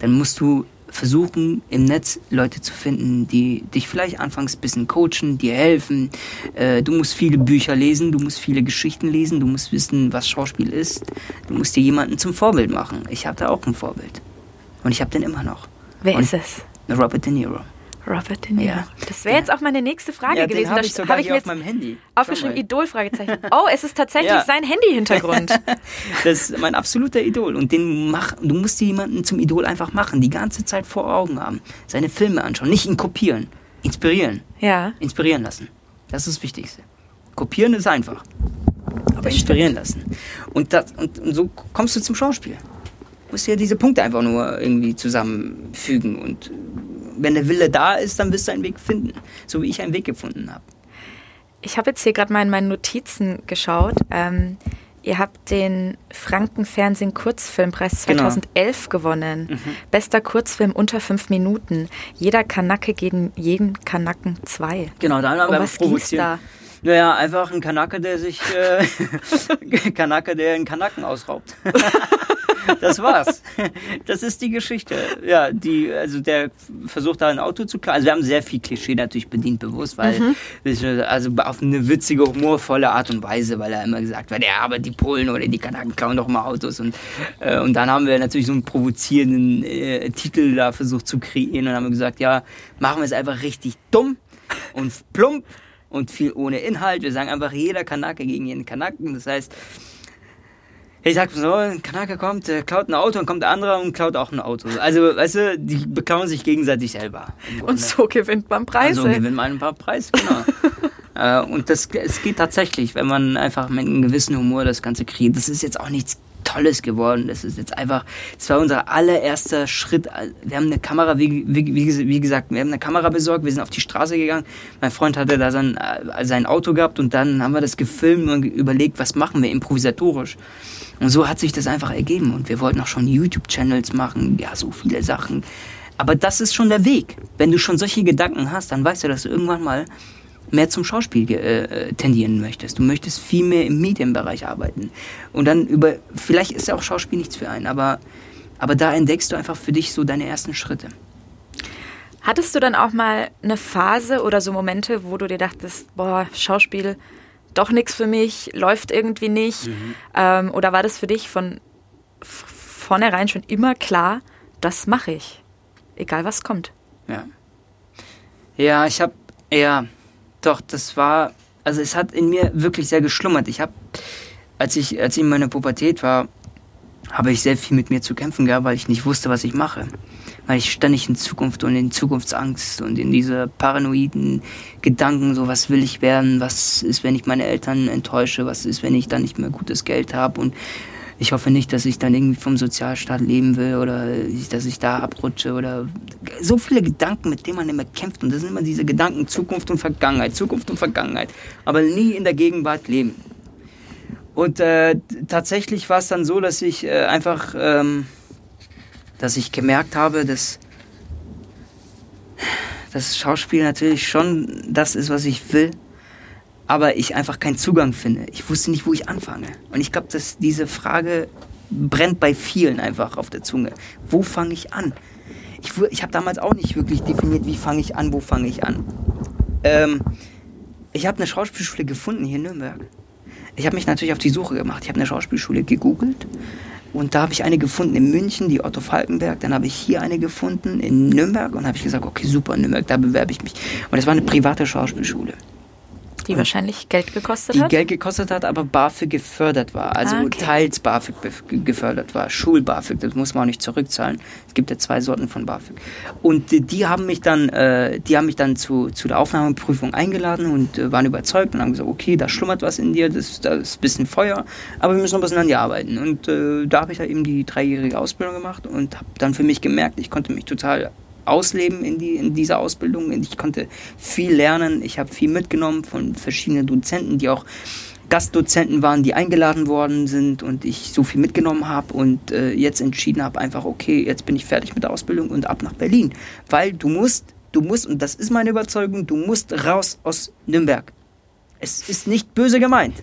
Dann musst du versuchen, im Netz Leute zu finden, die dich vielleicht anfangs ein bisschen coachen, dir helfen. Äh, du musst viele Bücher lesen, du musst viele Geschichten lesen, du musst wissen, was Schauspiel ist. Du musst dir jemanden zum Vorbild machen. Ich hatte auch ein Vorbild. Und ich habe den immer noch. Wer Und ist es? Robert De Niro. Robert De Niro. Ja. Das wäre jetzt auch meine nächste Frage ja, gewesen. Habe ich, hab ich mir auf meinem Handy. Aufgeschrieben, Idol, Fragezeichen. Oh, es ist tatsächlich ja. sein Handy-Hintergrund. das ist mein absoluter Idol. Und den mach, du musst dir jemanden zum Idol einfach machen, die ganze Zeit vor Augen haben. Seine Filme anschauen, nicht ihn kopieren. Inspirieren. Ja. Inspirieren lassen. Das ist das Wichtigste. Kopieren ist einfach. Aber das inspirieren stimmt. lassen. Und, das, und, und so kommst du zum Schauspiel. Du musst ja diese Punkte einfach nur irgendwie zusammenfügen und wenn der Wille da ist, dann wirst du einen Weg finden, so wie ich einen Weg gefunden habe. Ich habe jetzt hier gerade mal in meinen Notizen geschaut. Ähm, ihr habt den Franken-Fernsehen Kurzfilmpreis 2011 genau. gewonnen. Mhm. Bester Kurzfilm unter fünf Minuten. Jeder Kanacke gegen jeden Kanacken zwei. Genau, da haben wir um was provoziert. Da? Naja, einfach ein Kanacke, der sich äh, Kanacke, der einen Kanacken ausraubt. das war's. Das ist die Geschichte. Ja, die, also der versucht da ein Auto zu klauen. Also wir haben sehr viel Klischee natürlich bedient, bewusst, weil, mhm. also auf eine witzige, humorvolle Art und Weise, weil er immer gesagt hat, ja, aber die Polen oder die Kanaken klauen doch mal Autos. Und, äh, und dann haben wir natürlich so einen provozierenden äh, Titel da versucht zu kreieren und haben gesagt, ja, machen wir es einfach richtig dumm und plump und viel ohne Inhalt. Wir sagen einfach jeder Kanake gegen jeden Kanaken. Das heißt, ich sag so, ein Kanake kommt, klaut ein Auto und kommt der andere und klaut auch ein Auto. Also, weißt du, die beklauen sich gegenseitig selber. Und so gewinnt man Preise. Und so gewinnt man ein paar Preise, genau. äh, und das, es geht tatsächlich, wenn man einfach mit einem gewissen Humor das Ganze kriegt. Das ist jetzt auch nichts Tolles geworden. Das ist jetzt einfach, das war unser allererster Schritt. Wir haben eine Kamera, wie, wie, wie, gesagt, wir haben eine Kamera besorgt, wir sind auf die Straße gegangen. Mein Freund hatte da sein, äh, sein Auto gehabt und dann haben wir das gefilmt und überlegt, was machen wir improvisatorisch. Und so hat sich das einfach ergeben. Und wir wollten auch schon YouTube-Channels machen, ja, so viele Sachen. Aber das ist schon der Weg. Wenn du schon solche Gedanken hast, dann weißt du, dass du irgendwann mal mehr zum Schauspiel äh, tendieren möchtest. Du möchtest viel mehr im Medienbereich arbeiten. Und dann über, vielleicht ist ja auch Schauspiel nichts für einen, aber, aber da entdeckst du einfach für dich so deine ersten Schritte. Hattest du dann auch mal eine Phase oder so Momente, wo du dir dachtest, boah, Schauspiel doch nichts für mich, läuft irgendwie nicht? Mhm. Ähm, oder war das für dich von vornherein schon immer klar, das mache ich, egal was kommt? Ja. Ja, ich habe eher doch, das war, also es hat in mir wirklich sehr geschlummert. Ich habe, als ich, als ich in meiner Pubertät war, habe ich sehr viel mit mir zu kämpfen gehabt, weil ich nicht wusste, was ich mache. Weil ich ständig in Zukunft und in Zukunftsangst und in diese paranoiden Gedanken, so was will ich werden, was ist, wenn ich meine Eltern enttäusche, was ist, wenn ich dann nicht mehr gutes Geld habe und ich hoffe nicht, dass ich dann irgendwie vom Sozialstaat leben will oder dass ich da abrutsche oder so viele Gedanken, mit denen man immer kämpft. Und das sind immer diese Gedanken Zukunft und Vergangenheit, Zukunft und Vergangenheit, aber nie in der Gegenwart leben. Und äh, tatsächlich war es dann so, dass ich äh, einfach, ähm, dass ich gemerkt habe, dass das Schauspiel natürlich schon das ist, was ich will aber ich einfach keinen Zugang finde. Ich wusste nicht, wo ich anfange. Und ich glaube, dass diese Frage brennt bei vielen einfach auf der Zunge. Wo fange ich an? Ich, ich habe damals auch nicht wirklich definiert, wie fange ich an, wo fange ich an. Ähm, ich habe eine Schauspielschule gefunden hier in Nürnberg. Ich habe mich natürlich auf die Suche gemacht. Ich habe eine Schauspielschule gegoogelt und da habe ich eine gefunden in München, die Otto Falkenberg. Dann habe ich hier eine gefunden in Nürnberg und habe ich gesagt, okay, super, Nürnberg, da bewerbe ich mich. Und das war eine private Schauspielschule. Die wahrscheinlich Geld gekostet die hat? Die Geld gekostet hat, aber BAföG gefördert war. Also ah, okay. teils BAföG gefördert war. Schul-BAföG, das muss man auch nicht zurückzahlen. Es gibt ja zwei Sorten von BAföG. Und die haben mich dann, äh, die haben mich dann zu, zu der Aufnahmeprüfung eingeladen und äh, waren überzeugt und haben gesagt, okay, da schlummert was in dir, das, das ist ein bisschen Feuer, aber wir müssen noch ein bisschen an dir arbeiten. Und äh, da habe ich ja eben die dreijährige Ausbildung gemacht und habe dann für mich gemerkt, ich konnte mich total ausleben in, die, in dieser Ausbildung. Ich konnte viel lernen. Ich habe viel mitgenommen von verschiedenen Dozenten, die auch Gastdozenten waren, die eingeladen worden sind und ich so viel mitgenommen habe und äh, jetzt entschieden habe, einfach, okay, jetzt bin ich fertig mit der Ausbildung und ab nach Berlin. Weil du musst, du musst, und das ist meine Überzeugung, du musst raus aus Nürnberg. Es ist nicht böse gemeint.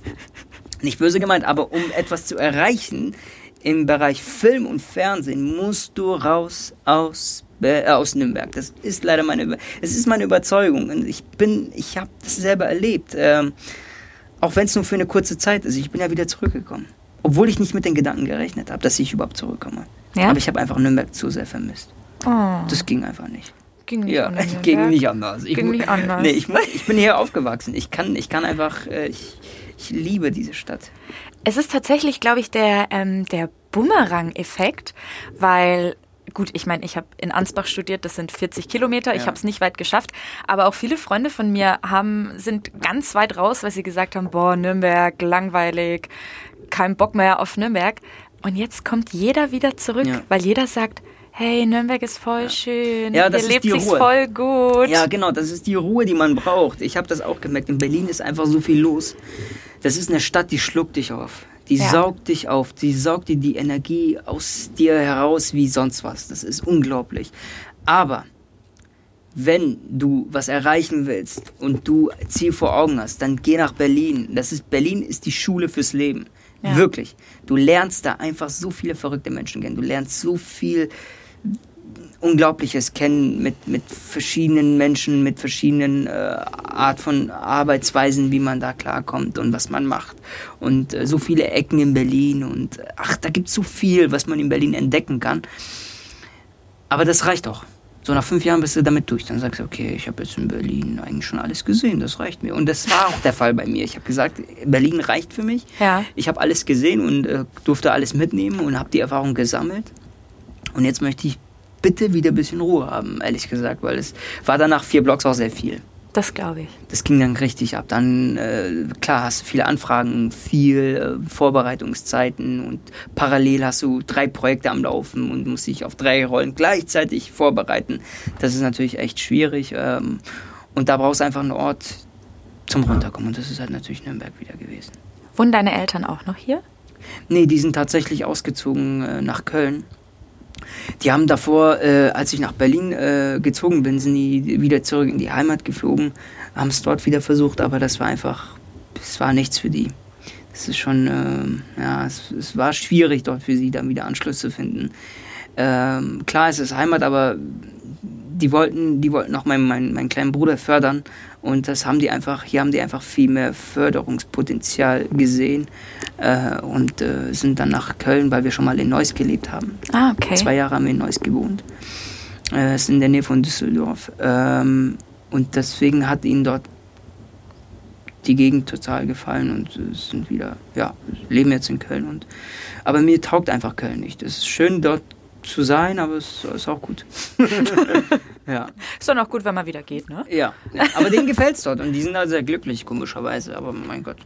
Nicht böse gemeint, aber um etwas zu erreichen im Bereich Film und Fernsehen, musst du raus aus äh, aus Nürnberg. Das ist leider meine, es ist meine Überzeugung. Und ich bin, ich habe das selber erlebt. Ähm, auch wenn es nur für eine kurze Zeit ist. Ich bin ja wieder zurückgekommen. Obwohl ich nicht mit den Gedanken gerechnet habe, dass ich überhaupt zurückkomme. Ja? Aber ich habe einfach Nürnberg zu sehr vermisst. Oh. Das ging einfach nicht. Ging nicht ja, anders. ging nicht anders. Ich, ging nicht anders. Nee, ich, ich bin hier aufgewachsen. Ich kann, ich kann einfach, äh, ich, ich liebe diese Stadt. Es ist tatsächlich, glaube ich, der, ähm, der Bumerang-Effekt, weil gut, ich meine, ich habe in Ansbach studiert, das sind 40 Kilometer, ich habe es nicht weit geschafft, aber auch viele Freunde von mir haben, sind ganz weit raus, weil sie gesagt haben, boah, Nürnberg, langweilig, kein Bock mehr auf Nürnberg. Und jetzt kommt jeder wieder zurück, ja. weil jeder sagt, hey, Nürnberg ist voll ja. schön, ja, das hier lebt sich voll gut. Ja, genau, das ist die Ruhe, die man braucht. Ich habe das auch gemerkt, in Berlin ist einfach so viel los. Das ist eine Stadt, die schluckt dich auf. Die ja. saugt dich auf, die saugt dir die Energie aus dir heraus wie sonst was. Das ist unglaublich. Aber wenn du was erreichen willst und du Ziel vor Augen hast, dann geh nach Berlin. Das ist Berlin ist die Schule fürs Leben. Ja. Wirklich. Du lernst da einfach so viele verrückte Menschen kennen. Du lernst so viel Unglaubliches kennen mit, mit verschiedenen Menschen, mit verschiedenen äh, Art von Arbeitsweisen, wie man da klarkommt und was man macht. Und äh, so viele Ecken in Berlin und ach, da gibt es so viel, was man in Berlin entdecken kann. Aber das reicht auch. So nach fünf Jahren bist du damit durch. Dann sagst du, okay, ich habe jetzt in Berlin eigentlich schon alles gesehen, das reicht mir. Und das war auch der Fall bei mir. Ich habe gesagt, Berlin reicht für mich. Ja. Ich habe alles gesehen und äh, durfte alles mitnehmen und habe die Erfahrung gesammelt. Und jetzt möchte ich bitte wieder ein bisschen Ruhe haben, ehrlich gesagt, weil es war danach vier Blocks auch sehr viel. Das glaube ich. Das ging dann richtig ab. Dann, äh, klar, hast du viele Anfragen, viel äh, Vorbereitungszeiten und parallel hast du drei Projekte am Laufen und musst dich auf drei Rollen gleichzeitig vorbereiten. Das ist natürlich echt schwierig. Ähm, und da brauchst du einfach einen Ort zum Runterkommen. Und das ist halt natürlich Nürnberg wieder gewesen. Wohnen deine Eltern auch noch hier? Nee, die sind tatsächlich ausgezogen äh, nach Köln. Die haben davor, äh, als ich nach Berlin äh, gezogen bin, sind die wieder zurück in die Heimat geflogen, haben es dort wieder versucht, aber das war einfach, es war nichts für die. Das ist schon, äh, ja, es, es, war schwierig dort für sie dann wieder Anschluss zu finden. Ähm, klar, es ist Heimat, aber die wollten, die wollten auch meinen, meinen, meinen kleinen Bruder fördern und das haben die einfach, hier haben die einfach viel mehr Förderungspotenzial gesehen äh, und äh, sind dann nach Köln, weil wir schon mal in Neuss gelebt haben. Ah, okay. Zwei Jahre haben wir in Neuss gewohnt. Äh, ist in der Nähe von Düsseldorf. Ähm, und deswegen hat ihnen dort die Gegend total gefallen und äh, sind wieder, ja, leben jetzt in Köln. Und, aber mir taugt einfach Köln nicht. Es ist schön dort zu sein, aber es ist auch gut. ja. Ist dann auch gut, wenn man wieder geht, ne? Ja, ja. aber denen gefällt es dort und die sind da sehr glücklich, komischerweise. Aber mein Gott,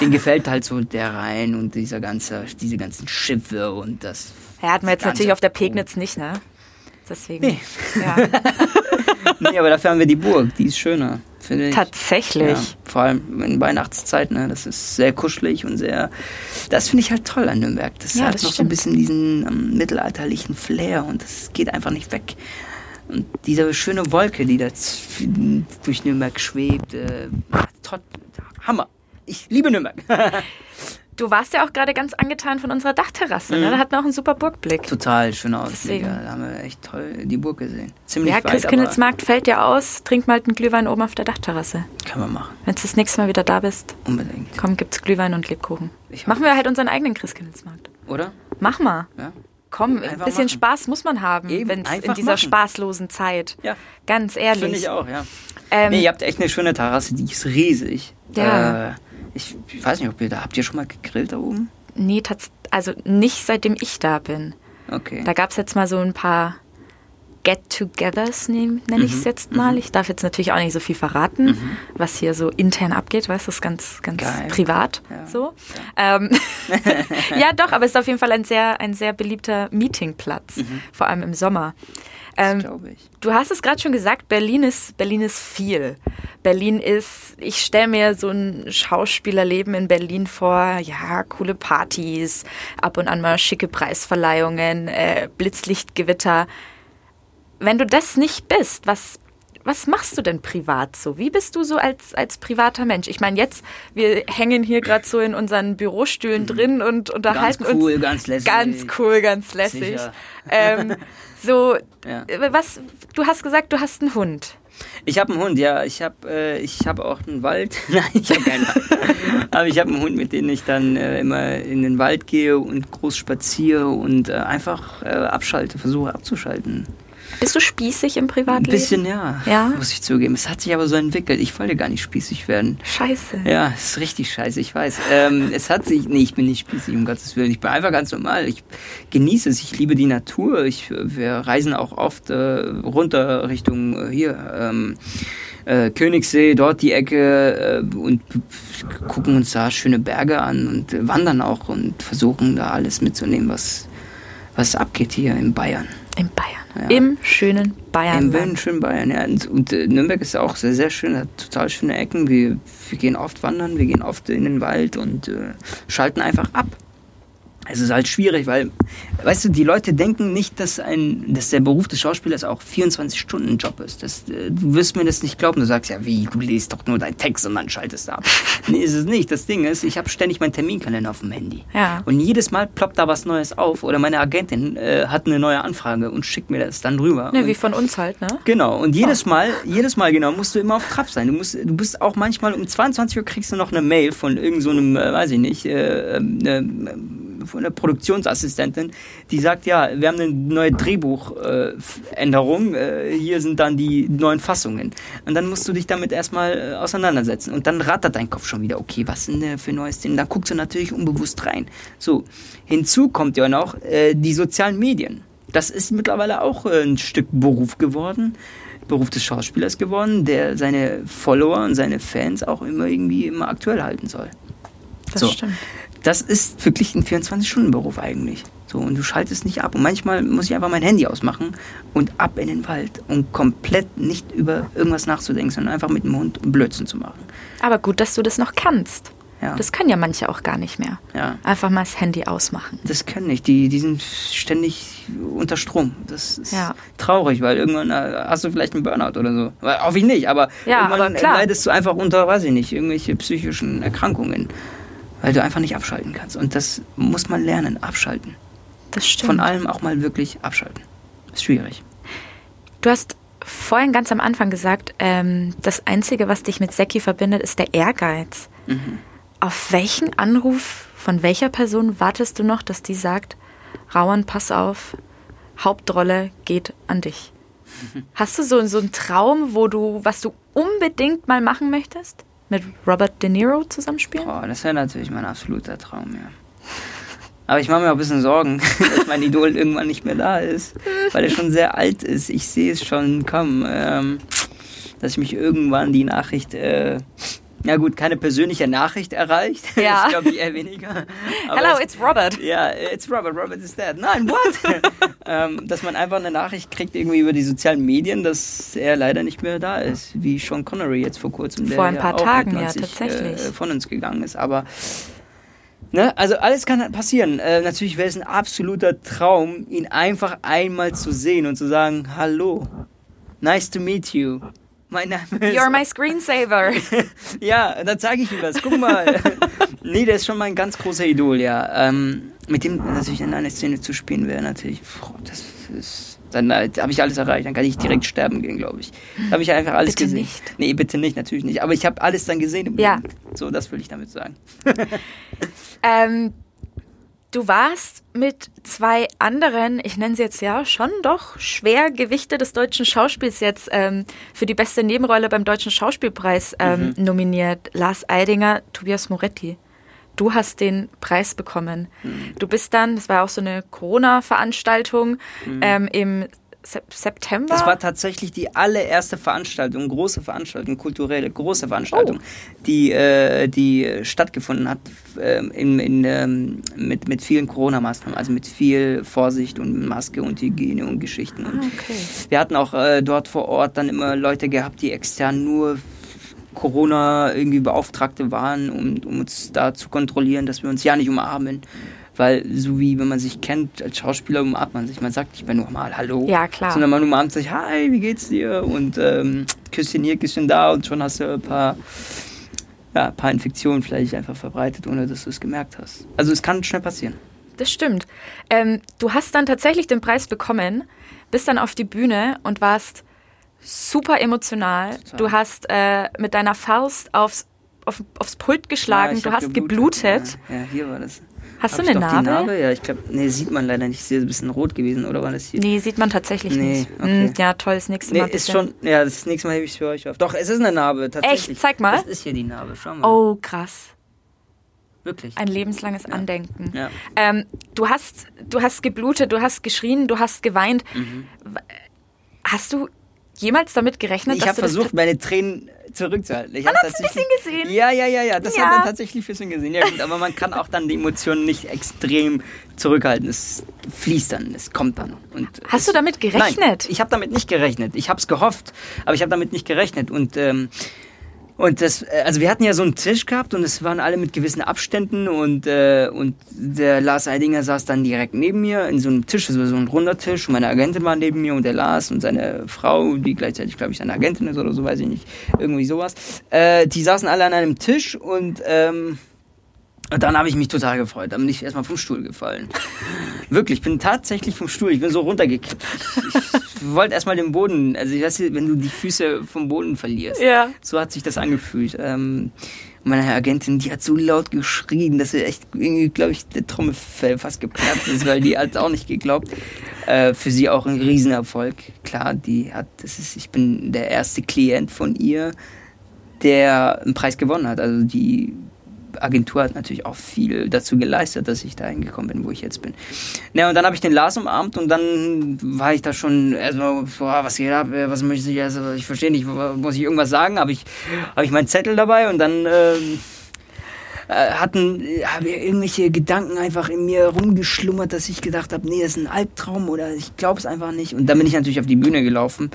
denen gefällt halt so der Rhein und dieser ganze, diese ganzen Schiffe und das. Ja, hatten wir jetzt natürlich auf der Pegnitz nicht, ne? Deswegen. Nee. Ja. nee, aber dafür haben wir die Burg, die ist schöner finde ich. Tatsächlich. Ja, vor allem in Weihnachtszeit, ne? Das ist sehr kuschelig und sehr. Das finde ich halt toll an Nürnberg. Das ja, hat das noch stimmt. so ein bisschen diesen ähm, mittelalterlichen Flair und das geht einfach nicht weg. Und diese schöne Wolke, die da durch Nürnberg schwebt, äh, tot, Hammer. Ich liebe Nürnberg. Du warst ja auch gerade ganz angetan von unserer Dachterrasse. Mhm. Ne? Da hatten wir auch einen super Burgblick. Total schön. Ja, da haben wir echt toll die Burg gesehen. Ziemlich ja, Christkindlesmarkt fällt dir aus. Trink mal einen Glühwein oben auf der Dachterrasse. Können wir machen. Wenn du das nächste Mal wieder da bist. Unbedingt. Komm, gibt's Glühwein und Lebkuchen. Machen wir halt unseren eigenen Christkindlesmarkt. Oder? Mach mal. Ja. Komm, ein bisschen machen. Spaß muss man haben, wenn in dieser machen. spaßlosen Zeit. Ja. Ganz ehrlich. Finde ich auch, ja. Ähm, nee, ihr habt echt eine schöne Terrasse, die ist riesig. Ja. Äh, ich, ich, weiß nicht, ob ihr da habt ihr schon mal gegrillt da oben? Nee, also nicht seitdem ich da bin. Okay. Da gab es jetzt mal so ein paar Get-togethers, nenne nenn ich es mhm. jetzt mal. Mhm. Ich darf jetzt natürlich auch nicht so viel verraten, mhm. was hier so intern abgeht, weißt du, das ist ganz, ganz Geil. privat ja. so. Ja. Ähm, ja, doch, aber es ist auf jeden Fall ein sehr, ein sehr beliebter Meetingplatz, mhm. vor allem im Sommer. Ähm, glaube ich. Du hast es gerade schon gesagt, Berlin ist, Berlin ist viel. Berlin ist, ich stelle mir so ein Schauspielerleben in Berlin vor, ja, coole Partys, ab und an mal schicke Preisverleihungen, äh, Blitzlichtgewitter. Wenn du das nicht bist, was was machst du denn privat so? Wie bist du so als, als privater Mensch? Ich meine, jetzt, wir hängen hier gerade so in unseren Bürostühlen mhm. drin und unterhalten ganz cool, uns. Ganz lässig. Ganz cool, ganz lässig. Ähm, so, ja. was, du hast gesagt, du hast einen Hund. Ich habe einen Hund, ja. Ich habe äh, ich hab auch einen Wald. Nein, ich habe keinen Wald. Aber ich habe einen Hund, mit dem ich dann äh, immer in den Wald gehe und groß spaziere und äh, einfach äh, abschalte, versuche abzuschalten. Bist du spießig im Privatleben? Ein bisschen, ja. Ja. Muss ich zugeben. Es hat sich aber so entwickelt. Ich wollte gar nicht spießig werden. Scheiße. Ja, es ist richtig scheiße, ich weiß. Ähm, es hat sich, nee, ich bin nicht spießig, um Gottes Willen. Ich bin einfach ganz normal. Ich genieße es. Ich liebe die Natur. Ich, wir reisen auch oft äh, runter Richtung äh, hier, ähm, äh, Königssee, dort die Ecke äh, und gucken uns da schöne Berge an und wandern auch und versuchen da alles mitzunehmen, was, was abgeht hier in Bayern. In Bayern. Ja. Im schönen Bayern. Im schönen Bayern, ja. Und, und äh, Nürnberg ist auch sehr, sehr schön, hat total schöne Ecken. Wir, wir gehen oft wandern, wir gehen oft in den Wald und äh, schalten einfach ab es ist halt schwierig, weil, weißt du, die Leute denken nicht, dass, ein, dass der Beruf des Schauspielers auch 24-Stunden-Job ist. Das, äh, du wirst mir das nicht glauben. Du sagst ja, wie, du liest doch nur deinen Text und dann schaltest du ab. nee, ist es nicht. Das Ding ist, ich habe ständig meinen Terminkalender auf dem Handy. Ja. Und jedes Mal ploppt da was Neues auf oder meine Agentin äh, hat eine neue Anfrage und schickt mir das dann rüber. Ja, wie von uns halt, ne? Genau. Und jedes oh. Mal, jedes Mal genau, musst du immer auf Trab sein. Du, musst, du bist auch manchmal um 22 Uhr kriegst du noch eine Mail von irgendeinem, so äh, weiß ich nicht, äh, äh, von der Produktionsassistentin, die sagt, ja, wir haben eine neue Drehbuchänderung, äh, hier sind dann die neuen Fassungen. Und dann musst du dich damit erstmal äh, auseinandersetzen. Und dann rattert dein Kopf schon wieder, okay, was sind denn für neues Ding? Da guckst du natürlich unbewusst rein. So, hinzu kommt ja noch äh, die sozialen Medien. Das ist mittlerweile auch äh, ein Stück Beruf geworden Beruf des Schauspielers geworden, der seine Follower und seine Fans auch immer irgendwie immer aktuell halten soll. Das So. stimmt. Das ist wirklich ein 24-Stunden-Beruf eigentlich. So, und du schaltest nicht ab. Und manchmal muss ich einfach mein Handy ausmachen und ab in den Wald und komplett nicht über irgendwas nachzudenken, sondern einfach mit dem Hund Blödsinn zu machen. Aber gut, dass du das noch kannst. Ja. Das können ja manche auch gar nicht mehr. Ja. Einfach mal das Handy ausmachen. Das können nicht. Die, die sind ständig unter Strom. Das ist Ja. traurig, weil irgendwann äh, hast du vielleicht einen Burnout oder so. Hoffe ich nicht, aber Ja, irgendwann aber leidest du einfach unter, weiß ich nicht, irgendwelche psychischen Erkrankungen. Weil du einfach nicht abschalten kannst. Und das muss man lernen, abschalten. Das stimmt. Von allem auch mal wirklich abschalten. Ist schwierig. Du hast vorhin ganz am Anfang gesagt, ähm, das Einzige, was dich mit Seki verbindet, ist der Ehrgeiz. Mhm. Auf welchen Anruf von welcher Person wartest du noch, dass die sagt, Rauan, pass auf, Hauptrolle geht an dich? Hast du so, so einen Traum, wo du, was du unbedingt mal machen möchtest? Mit Robert De Niro zusammenspielen? Boah, das wäre natürlich mein absoluter Traum, ja. Aber ich mache mir auch ein bisschen Sorgen, dass mein Idol irgendwann nicht mehr da ist, weil er schon sehr alt ist. Ich sehe es schon kommen, ähm, dass ich mich irgendwann die Nachricht, äh, ja gut, keine persönliche Nachricht erreicht. Ja. ich glaube eher weniger. Aber Hello, it's Robert. ja, it's Robert, Robert is dead. Nein, what? ähm, dass man einfach eine Nachricht kriegt irgendwie über die sozialen Medien, dass er leider nicht mehr da ist, wie Sean Connery jetzt vor kurzem. Vor ein ja paar auch Tagen, ja, 90, tatsächlich. Äh, von uns gegangen ist, aber ne, also alles kann passieren. Äh, natürlich wäre es ein absoluter Traum, ihn einfach einmal zu sehen und zu sagen, hallo, nice to meet you. Mein Name ist You're my screensaver. ja, dann zeige ich ihm das. Guck mal. nee, der ist schon mein ganz großer Idol, ja. Ähm, mit dem natürlich in einer Szene zu spielen wäre natürlich, boah, das ist, dann äh, habe ich alles erreicht. Dann kann ich direkt sterben gehen, glaube ich. Habe ich einfach alles Bitte gesehen. nicht. Nee, bitte nicht, natürlich nicht. Aber ich habe alles dann gesehen. Ja. Leben. So, das will ich damit sagen. Ähm, du warst mit zwei anderen, ich nenne sie jetzt ja schon doch Schwergewichte des deutschen Schauspiels jetzt ähm, für die beste Nebenrolle beim Deutschen Schauspielpreis ähm, nominiert. Lars Eidinger, Tobias Moretti. Du hast den Preis bekommen. Du bist dann, das war auch so eine Corona-Veranstaltung ähm, im September. Das war tatsächlich die allererste Veranstaltung, große Veranstaltung, kulturelle, große Veranstaltung, Oh. die, äh, die äh, stattgefunden hat ähm, in, in, ähm, mit, mit vielen Corona-Maßnahmen, also mit viel Vorsicht und Maske und Hygiene und Geschichten. Ah, okay. Wir hatten auch äh, dort vor Ort dann immer Leute gehabt, die extern nur Corona irgendwie Beauftragte waren, um, um uns da zu kontrollieren, dass wir uns ja nicht umarmen. Weil so wie wenn man sich kennt als Schauspieler umarmt man sich. Man sagt nicht mehr nur mal Hallo. Ja, klar. Sondern man umarmt sich, hi, wie geht's dir? Und ähm, Küsschen hier, Küsschen da und schon hast du ein paar, ja, ein paar Infektionen vielleicht einfach verbreitet, ohne dass du es gemerkt hast. Also es kann schnell passieren. Das stimmt. Ähm, du hast dann tatsächlich den Preis bekommen, bist dann auf die Bühne und warst super emotional. Total. Du hast äh, mit deiner Faust aufs, auf, aufs Pult geschlagen, Ja, du hast geblutet. Ja, ja, hier war das. Hast Hab du eine Narbe? Narbe? Ja, ich glaube, nee, sieht man leider nicht. Sie ist ein bisschen rot gewesen, oder war das hier? Nee, sieht man tatsächlich Nee, nicht. okay. Hm, ja, toll, das nächste Nee, Mal. ist bitte. schon, ja, das nächste Mal hebe ich es für euch auf. Doch, es ist eine Narbe, tatsächlich. Echt? Zeig mal. Das ist hier die Narbe, schau mal. Oh, krass. Wirklich. Ein lebenslanges Andenken. Ja. Ähm, du, hast, du hast geblutet, du hast geschrien, du hast geweint. Mhm. Hast du jemals damit gerechnet, Ich dass habe du das versucht, meine Tränen zurückzuhalten. Ich Man hab hat's ein bisschen gesehen. Ja, ja, ja, ja. Das Ja. hat man tatsächlich ein bisschen gesehen. Ja, gut, aber man kann auch dann die Emotionen nicht extrem zurückhalten. Es fließt dann, es kommt dann. Und Hast du damit gerechnet? Nein, ich habe damit nicht gerechnet. Ich habe es gehofft, aber ich habe damit nicht gerechnet. Und ähm, und das, äh, also wir hatten ja so einen Tisch gehabt und es waren alle mit gewissen Abständen und, äh, und der Lars Eidinger saß dann direkt neben mir in so einem Tisch, also so ein runder Tisch und meine Agentin war neben mir und der Lars und seine Frau, die gleichzeitig, glaube ich, seine Agentin ist oder so, weiß ich nicht, irgendwie sowas. Äh, die saßen alle an einem Tisch und ähm, und dann habe ich mich total gefreut. Dann bin ich erstmal vom Stuhl gefallen. Wirklich, ich bin tatsächlich vom Stuhl. Ich bin so runtergekippt. Ich, wollte erstmal den Boden, also ich weiß nicht, wenn du die Füße vom Boden verlierst. Ja. So hat sich das angefühlt. Ähm, meine Agentin, die hat so laut geschrien, dass sie echt glaube ich, der Trommelfell fast geplatzt ist, weil die hat auch nicht geglaubt. Äh, für sie auch ein Riesenerfolg. Klar, die hat, das ist, ich bin der erste Klient von ihr, der einen Preis gewonnen hat. Also die Agentur hat natürlich auch viel dazu geleistet, dass ich da hingekommen bin, wo ich jetzt bin. Ja, und dann habe ich den Lars umarmt und dann war ich da schon erstmal, boah, was geht ab, was möchte ich, also ich verstehe nicht, muss ich irgendwas sagen? Habe ich, hab ich meinen Zettel dabei und dann ähm, äh, hatten habe irgendwelche Gedanken einfach in mir rumgeschlummert, dass ich gedacht habe, nee, das ist ein Albtraum oder ich glaube es einfach nicht. Und dann bin ich natürlich auf die Bühne gelaufen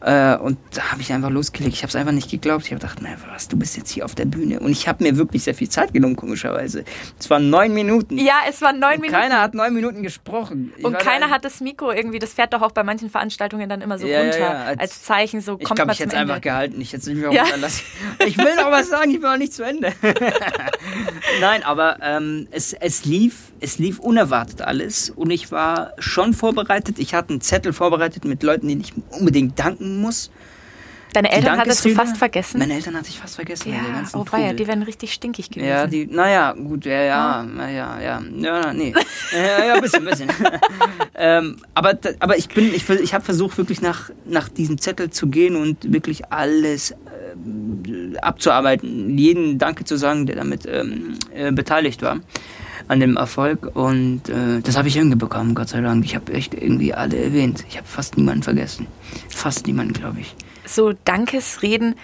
äh, und da habe ich einfach losgelegt. Ich habe es einfach nicht geglaubt. Ich habe gedacht, na, was, du bist jetzt hier auf der Bühne. Und ich habe mir wirklich sehr viel Zeit genommen, komischerweise. Es waren neun Minuten. Ja, es waren neun und Minuten. Keiner hat neun Minuten gesprochen. Ich und keiner hat das Mikro irgendwie, das fährt doch auch bei manchen Veranstaltungen dann immer so ja, runter. Ja, ja. Als, als, Zeichen, so kommt ich glaube, ich hätte es einfach gehalten. Ich hätte nicht mehr runterlassen. Ich will noch was sagen, ich bin noch nicht zu Ende. Nein, aber ähm, es, es, lief, es lief unerwartet alles. Und ich war schon vorbereitet. Ich hatte einen Zettel vorbereitet mit Leuten, denen ich unbedingt danken denken muss. Deine Eltern hattest du fast vergessen? Meine Eltern hatte ich fast vergessen. Ja, oh weia, die wären richtig stinkig gewesen. Ja, die, naja, gut, ja, ja, naja, ja, ja, nee. ja, ja, ein bisschen, ein bisschen. ähm, aber, aber ich bin, ich, ich habe versucht, wirklich nach, nach diesem Zettel zu gehen und wirklich alles äh, abzuarbeiten. Jeden Danke zu sagen, der damit ähm, äh, beteiligt war an dem Erfolg und äh, das habe ich hingebekommen, Gott sei Dank. Ich habe echt irgendwie alle erwähnt. Ich habe fast niemanden vergessen. Fast niemanden, glaube ich. So Dankesreden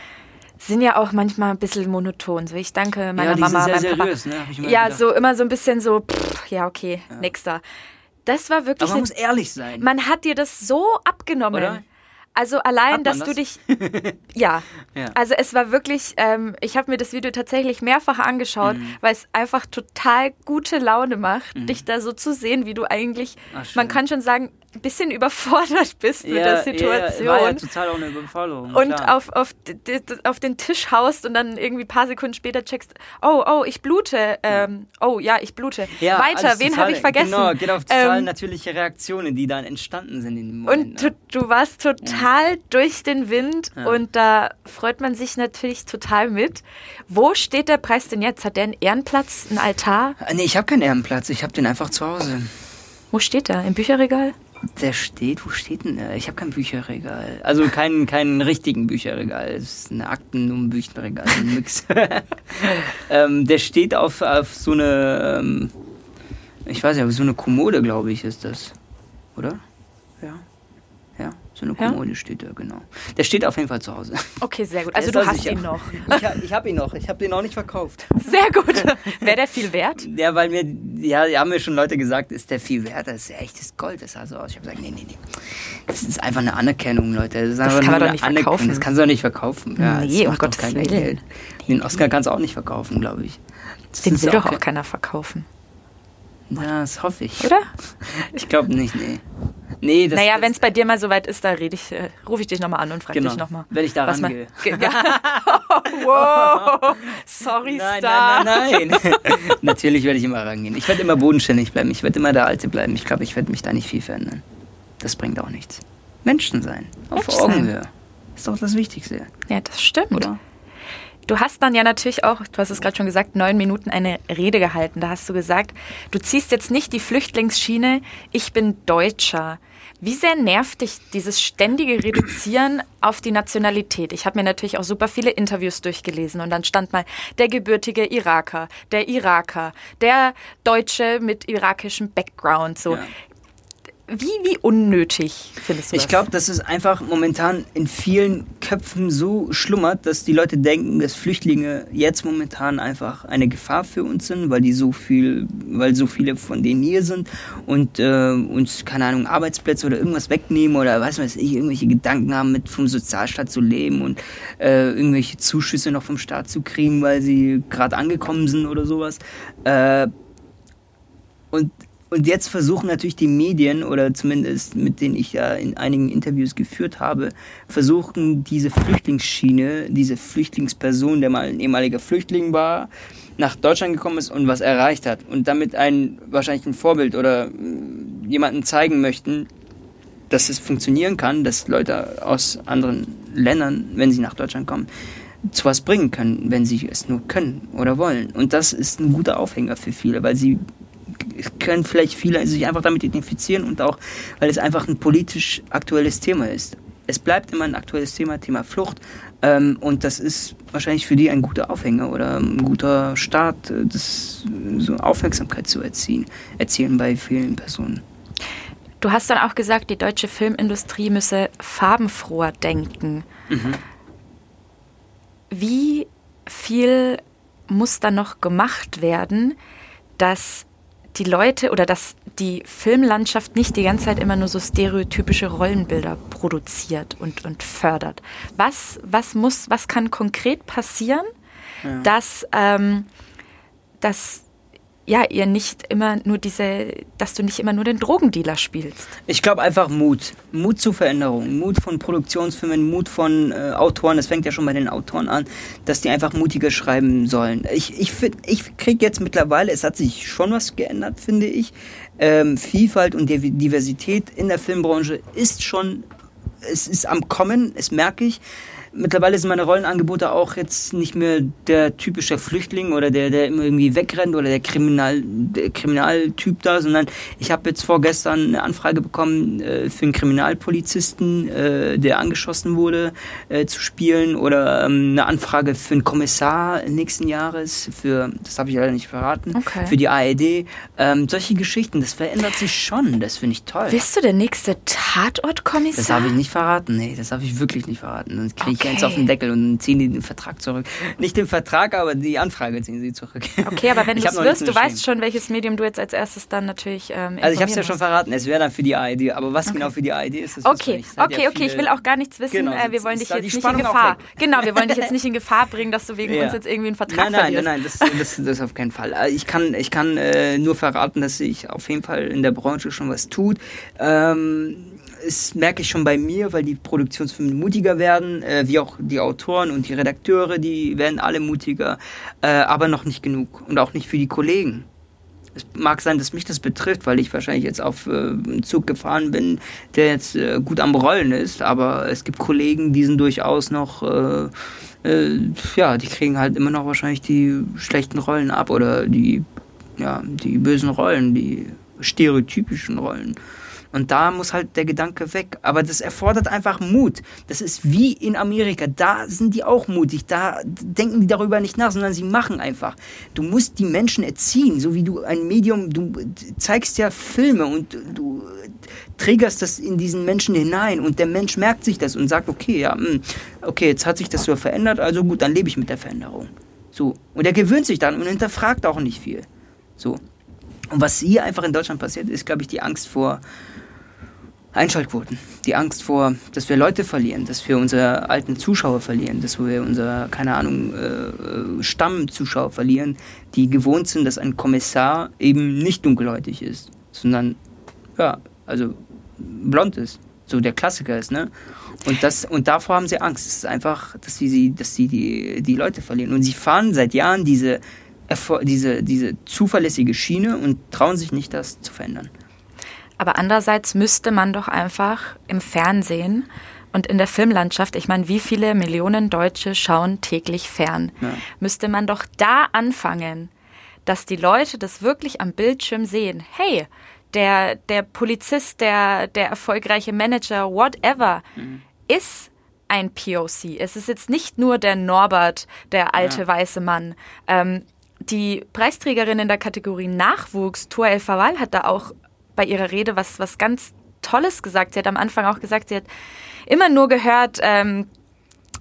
sind ja auch manchmal ein bisschen monoton. So, ich danke meiner ja, Mama, sehr meinem seriös, Papa. Ne, ja, gedacht. so immer so ein bisschen so, pff, ja, okay, ja. nächster. Das war wirklich. Aber man muss ehrlich sein. Man hat dir das so abgenommen. Oder? Also allein, dass das? du dich. ja. ja. Also es war wirklich, ähm, ich habe mir das Video tatsächlich mehrfach angeschaut, mhm. weil es einfach total gute Laune macht, mhm. dich da so zu sehen, wie du eigentlich, Ach, man kann schon sagen, ein bisschen überfordert bist ja, mit der Situation. Ja, war ja total auch eine Überforderung. Und auf, auf, auf den Tisch haust und dann irgendwie ein paar Sekunden später checkst, oh, oh, ich blute. Ähm, oh, ja, ich blute. Ja, Weiter, wen habe ich vergessen? Genau, geht auf total ähm, natürliche Reaktionen, die dann entstanden sind in dem Moment. Und du, du warst total durch den Wind und da freut man sich natürlich total mit. Wo steht der Preis denn jetzt? Hat der einen Ehrenplatz, einen Altar? Nee, ich habe keinen Ehrenplatz, ich habe den einfach zu Hause. Wo steht er? Im Bücherregal? Der steht, wo steht denn der? Ich habe kein Bücherregal. Also keinen keinen richtigen Bücherregal. Es ist ein Akten- und Bücherregal, ein Mix. ähm, der steht auf, auf so eine, ähm, ich weiß ja, so eine Kommode, glaube ich, ist das. Oder? Ja. So eine Kommode ja? steht da, genau. Der steht auf jeden Fall zu Hause. Okay, sehr gut. Also du hast sicher. ihn noch. Ich, ich habe ihn noch. Ich habe den noch nicht verkauft. Sehr gut. Wäre der viel wert? Ja, weil mir, ja, haben mir schon Leute gesagt, ist der viel wert? Das ist ja echtes Gold. Das sah so aus. Ich habe gesagt, nee, nee, nee. Das ist einfach eine Anerkennung, Leute. Das, das kann man doch nicht verkaufen. Das kannst du doch nicht verkaufen. Ja, nee, um Gottes Willen. Geld. Den Oscar kannst du auch nicht verkaufen, glaube ich. Das Den will doch auch keiner verkaufen. Ja, das hoffe ich. Oder? Ich glaube nicht, nee. Nee, das Naja, wenn es bei dir mal soweit ist, da rede ich, äh, rufe ich dich nochmal an und frage genau, dich nochmal. Wenn ich da rangehe. wow, sorry, nein, Star. Nein, nein, nein. Natürlich werde ich immer rangehen. Ich werde immer bodenständig bleiben. Ich werde immer der Alte bleiben. Ich glaube, ich werde mich da nicht viel verändern. Das bringt auch nichts. Menschen sein. Auf Mensch Augenhöhe. Ist doch das Wichtigste. Ja, das stimmt. Oder? Du hast dann ja natürlich auch, du hast es gerade schon gesagt, neun Minuten eine Rede gehalten. Da hast du gesagt, du ziehst jetzt nicht die Flüchtlingsschiene, ich bin Deutscher. Wie sehr nervt dich dieses ständige Reduzieren auf die Nationalität? Ich habe mir natürlich auch super viele Interviews durchgelesen und dann stand mal der gebürtige Iraker, der Iraker, der Deutsche mit irakischem Background. So, ja. Wie, wie unnötig findest du das? Ich glaube, dass es einfach momentan in vielen Köpfen so schlummert, dass die Leute denken, dass Flüchtlinge jetzt momentan einfach eine Gefahr für uns sind, weil die so viel, weil so viele von denen hier sind und äh, uns, keine Ahnung, Arbeitsplätze oder irgendwas wegnehmen oder weiß was ich, irgendwelche Gedanken haben, mit vom Sozialstaat zu leben und äh, irgendwelche Zuschüsse noch vom Staat zu kriegen, weil sie gerade angekommen sind oder sowas. Äh, und und jetzt versuchen natürlich die Medien, oder zumindest mit denen ich ja in einigen Interviews geführt habe, versuchen diese Flüchtlingsschiene, diese Flüchtlingsperson, der mal ein ehemaliger Flüchtling war, nach Deutschland gekommen ist und was erreicht hat und damit ein wahrscheinlich ein Vorbild oder äh, jemanden zeigen möchten, dass es funktionieren kann, dass Leute aus anderen Ländern, wenn sie nach Deutschland kommen, zu was bringen können, wenn sie es nur können oder wollen. Und das ist ein guter Aufhänger für viele, weil sie können vielleicht viele sich einfach damit identifizieren und auch, weil es einfach ein politisch aktuelles Thema ist. es bleibt immer ein aktuelles Thema, Thema Flucht. Ähm, und das ist wahrscheinlich für die ein guter Aufhänger oder ein guter Start, äh, das, so Aufmerksamkeit zu erzielen, erzielen bei vielen Personen. Du hast dann auch gesagt, die deutsche Filmindustrie müsse farbenfroher denken. Mhm. Wie viel muss dann noch gemacht werden, dass die Leute oder dass die Filmlandschaft nicht die ganze Zeit immer nur so stereotypische Rollenbilder produziert und, und fördert. Was, was muss, was kann konkret passieren, ja. dass, ähm, dass ja, ihr nicht immer nur diese, dass du nicht immer nur den Drogendealer spielst. Ich glaube einfach Mut. Mut zu Veränderung. Mut von Produktionsfilmen, Mut von äh, Autoren. Das fängt ja schon bei den Autoren an, dass die einfach mutiger schreiben sollen. Ich, ich, ich kriege jetzt mittlerweile, es hat sich schon was geändert, finde ich. Ähm, Vielfalt und Diversität in der Filmbranche ist schon, es ist am Kommen, das merke ich. Mittlerweile sind meine Rollenangebote auch jetzt nicht mehr der typische Flüchtling oder der, der immer irgendwie wegrennt oder der, Kriminal, der Kriminaltyp da, sondern ich habe jetzt vorgestern eine Anfrage bekommen äh, für einen Kriminalpolizisten, äh, der angeschossen wurde, äh, zu spielen oder ähm, eine Anfrage für einen Kommissar nächsten Jahres, für, das habe ich leider nicht verraten, okay. für die ARD. Ähm, solche Geschichten, das verändert sich schon, das finde ich toll. Bist du der nächste Tatortkommissar? Das habe ich nicht verraten, nee, das habe ich wirklich nicht verraten. Dann kriege ich okay. jetzt auf den Deckel und ziehen die den Vertrag zurück. Nicht den Vertrag, aber die Anfrage ziehen sie zurück. Okay, aber wenn du es wirst, du weißt schon, welches Medium du jetzt als erstes dann natürlich ähm, Also ich habe es ja schon verraten, es wäre dann für die ARD, aber was okay. genau für die ARD ist, das Okay, okay, ja okay, ich will auch gar nichts wissen. Genau, äh, wir wollen dich jetzt nicht in Gefahr. Genau, wir wollen dich jetzt nicht in Gefahr bringen, dass du wegen ja. uns jetzt irgendwie einen Vertrag nein, nein, verlierst. Nein, nein, nein, das, das, das auf keinen Fall. Äh, ich kann, ich kann äh, nur verraten, dass sich auf jeden Fall in der Branche schon was tut. Ähm, das merke ich schon bei mir, weil die Produktionsfirmen mutiger werden, äh, wie auch die Autoren und die Redakteure, die werden alle mutiger, äh, aber noch nicht genug und auch nicht für die Kollegen. Es mag sein, dass mich das betrifft, weil ich wahrscheinlich jetzt auf äh, einen Zug gefahren bin, der jetzt äh, gut am Rollen ist, aber es gibt Kollegen, die sind durchaus noch, äh, äh, ja, die kriegen halt immer noch wahrscheinlich die schlechten Rollen ab oder die, ja, die bösen Rollen, die stereotypischen Rollen. Und da muss halt der Gedanke weg. Aber das erfordert einfach Mut. Das ist wie in Amerika. Da sind die auch mutig. Da denken die darüber nicht nach, sondern sie machen einfach. Du musst die Menschen erziehen, so wie du ein Medium, du zeigst ja Filme und du trägerst das in diesen Menschen hinein und der Mensch merkt sich das und sagt, okay, ja, hm, okay, jetzt hat sich das so verändert, also gut, dann lebe ich mit der Veränderung. So. Und er gewöhnt sich dann und hinterfragt auch nicht viel. So. Und was hier einfach in Deutschland passiert, ist, glaube ich, die Angst vor, Einschaltquoten, die Angst vor, dass wir Leute verlieren, dass wir unsere alten Zuschauer verlieren, dass wir unsere, keine Ahnung, äh, Stammzuschauer verlieren, die gewohnt sind, dass ein Kommissar eben nicht dunkelhäutig ist, sondern, ja, also blond ist, so der Klassiker ist, ne? Und, das, und davor haben sie Angst. Es ist einfach, dass sie, dass sie die, die Leute verlieren. Und sie fahren seit Jahren diese, diese, diese zuverlässige Schiene und trauen sich nicht, das zu verändern. Aber andererseits müsste man doch einfach im Fernsehen und in der Filmlandschaft, ich meine, wie viele Millionen Deutsche schauen täglich fern, ja. müsste man doch da anfangen, dass die Leute das wirklich am Bildschirm sehen. Hey, der, der Polizist, der, der erfolgreiche Manager, whatever, mhm. ist ein POC. Es ist jetzt nicht nur der Norbert, der alte ja. weiße Mann. Ähm, die Preisträgerin in der Kategorie Nachwuchs, Tua El Fawal, hat da auch bei ihrer Rede was, was ganz Tolles gesagt. Sie hat am Anfang auch gesagt, sie hat immer nur gehört, ähm,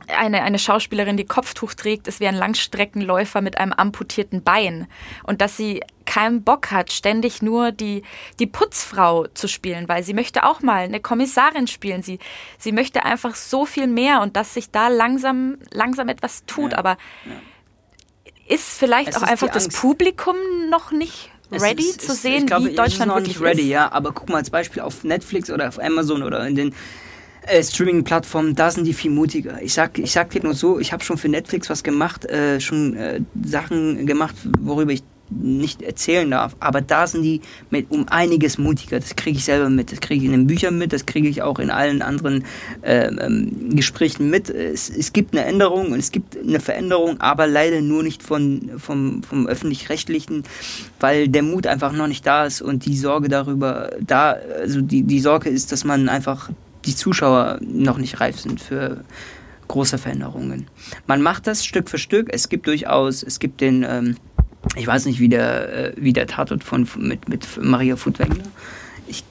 eine, eine Schauspielerin, die Kopftuch trägt, ist wie ein Langstreckenläufer mit einem amputierten Bein. Und dass sie keinen Bock hat, ständig nur die, die Putzfrau zu spielen, weil sie möchte auch mal eine Kommissarin spielen. Sie, sie möchte einfach so viel mehr und dass sich da langsam, langsam etwas tut. Ja, Aber ja. ist vielleicht es auch ist einfach das Publikum noch nicht ready ist, zu sehen, glaube, wie Deutschland noch wirklich nicht ready, ist. ja. Aber guck mal als Beispiel auf Netflix oder auf Amazon oder in den äh, Streaming-Plattformen, da sind die viel mutiger. Ich sag, ich sag dir nur so, ich habe schon für Netflix was gemacht, äh, schon äh, Sachen gemacht, worüber ich nicht erzählen darf. Aber da sind die mit um einiges mutiger. Das kriege ich selber mit. Das kriege ich in den Büchern mit. Das kriege ich auch in allen anderen äh, ähm, Gesprächen mit. Es, es gibt eine Änderung und es gibt eine Veränderung, aber leider nur nicht von, vom, vom öffentlich-rechtlichen, weil der Mut einfach noch nicht da ist und die Sorge darüber da, also die, die Sorge ist, dass man einfach die Zuschauer noch nicht reif sind für große Veränderungen. Man macht das Stück für Stück. Es gibt durchaus, es gibt den, ähm, ich weiß nicht, wie der, äh, wie der Tatort von, mit, mit Maria Furtwängler. Ich,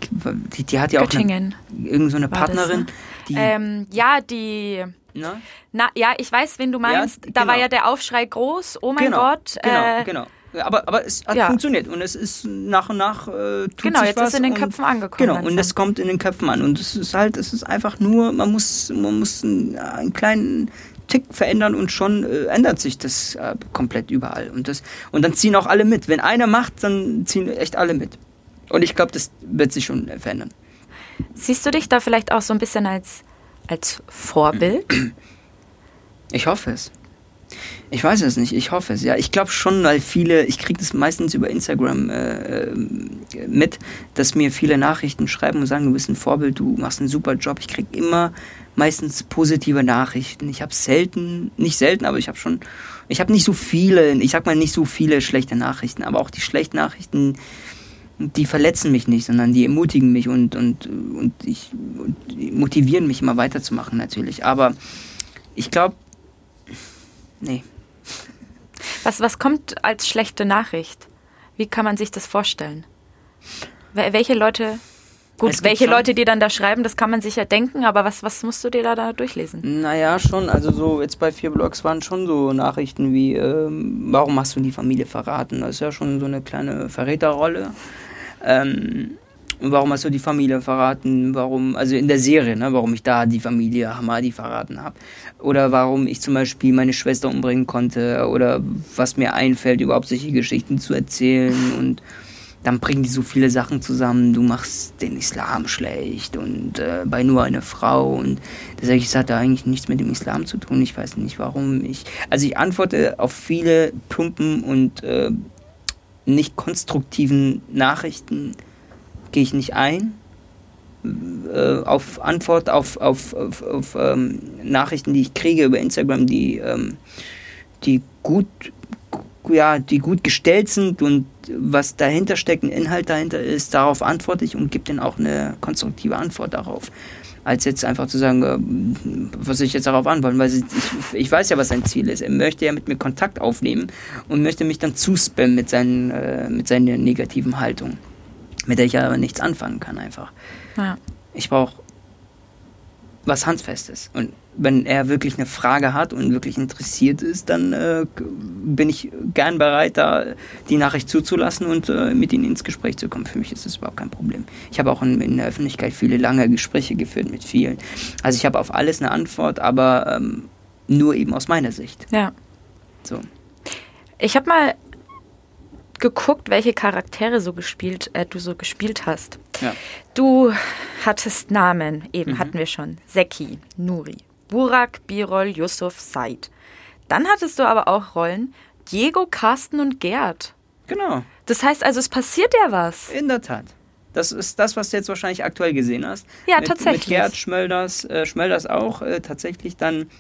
die, die hat ja auch Göttingen. eine, irgend so eine War das, Partnerin, ne? die, Ähm, ja, die. ne? Na, ja, ich weiß, wen du meinst. da war genau. ja der Aufschrei groß. Oh mein genau, Gott. Genau, äh, genau. Ja, Aber, aber es hat ja. funktioniert und es ist nach und nach äh, tut Genau, sich jetzt was ist in den Köpfen angekommen Genau, und es kommt in den Köpfen an und es ist halt, es ist einfach nur, man muss, man muss einen, einen kleinen Tick verändern und schon äh, ändert sich das äh, komplett überall und das und dann ziehen auch alle mit. Wenn einer macht, dann ziehen echt alle mit. Und ich glaube, das wird sich schon äh, verändern. Siehst du dich da vielleicht auch so ein bisschen als, als Vorbild? Ich hoffe es. Ich weiß es nicht, ich hoffe es. Ja, ich glaube schon, weil viele, ich kriege das meistens über Instagram äh, äh, mit, dass mir viele Nachrichten schreiben und sagen, du bist ein Vorbild, du machst einen super Job. Ich kriege immer meistens positive Nachrichten. Ich habe selten, nicht selten, aber ich habe schon, ich habe nicht so viele, ich sag mal nicht so viele schlechte Nachrichten, aber auch die schlechten Nachrichten, die verletzen mich nicht, sondern die ermutigen mich und, und, und, ich, und motivieren mich immer weiterzumachen natürlich. Aber ich glaube, nee. Was, was kommt als schlechte Nachricht? Wie kann man sich das vorstellen? Wel- Welche Leute. Gut, Es welche Leute dir dann da schreiben, das kann man sich ja denken, aber was, was musst du dir da, da durchlesen? Naja, schon. Also so jetzt bei vier Blogs waren schon so Nachrichten wie, ähm, warum hast du die Familie verraten? Das ist ja schon so eine kleine Verräterrolle. Ähm, warum hast du die Familie verraten? Warum, also in der Serie, ne, warum ich da die Familie Hamadi verraten habe. Oder warum ich zum Beispiel meine Schwester umbringen konnte. Oder was mir einfällt, überhaupt solche Geschichten zu erzählen. Und dann bringen die so viele Sachen zusammen. Du machst den Islam schlecht und äh, bei nur einer Frau. Und da sage ich, es hat da eigentlich nichts mit dem Islam zu tun. Ich weiß nicht warum. Ich, also ich antworte auf viele plumpen und äh, nicht konstruktiven Nachrichten gehe ich nicht ein. Äh, auf Antwort auf, auf, auf, auf ähm, Nachrichten, die ich kriege über Instagram, die, ähm, die gut ja, die gut gestellt sind und was dahinter steckt, ein Inhalt dahinter ist, darauf antworte ich und gebe dann auch eine konstruktive Antwort darauf. Als jetzt einfach zu sagen, äh, was soll ich jetzt darauf antworten, weil ich, ich weiß ja, was sein Ziel ist. Er möchte ja mit mir Kontakt aufnehmen und möchte mich dann zuspammen mit, seinen, äh, mit seiner negativen Haltung, mit der ich aber nichts anfangen kann einfach. Ja. Ich brauche was Handfestes. Und wenn er wirklich eine Frage hat und wirklich interessiert ist, dann äh, bin ich gern bereit, da die Nachricht zuzulassen und äh, mit ihnen ins Gespräch zu kommen. Für mich ist das überhaupt kein Problem. Ich habe auch in, in der Öffentlichkeit viele lange Gespräche geführt mit vielen. Also ich habe auf alles eine Antwort, aber ähm, nur eben aus meiner Sicht. Ja. So. Ich habe mal geguckt, welche Charaktere so gespielt, äh, du so gespielt hast. Ja. Du hattest Namen, eben Mhm. hatten wir schon. Seki, Nuri, Burak, Birol, Yusuf, Said. Dann hattest du aber auch Rollen Diego, Carsten und Gerd. Genau. Das heißt also, es passiert ja was. In der Tat. Das ist das, was du jetzt wahrscheinlich aktuell gesehen hast. Ja, mit, tatsächlich. Mit Gerd Schmölders, äh, Schmölders auch äh, tatsächlich dann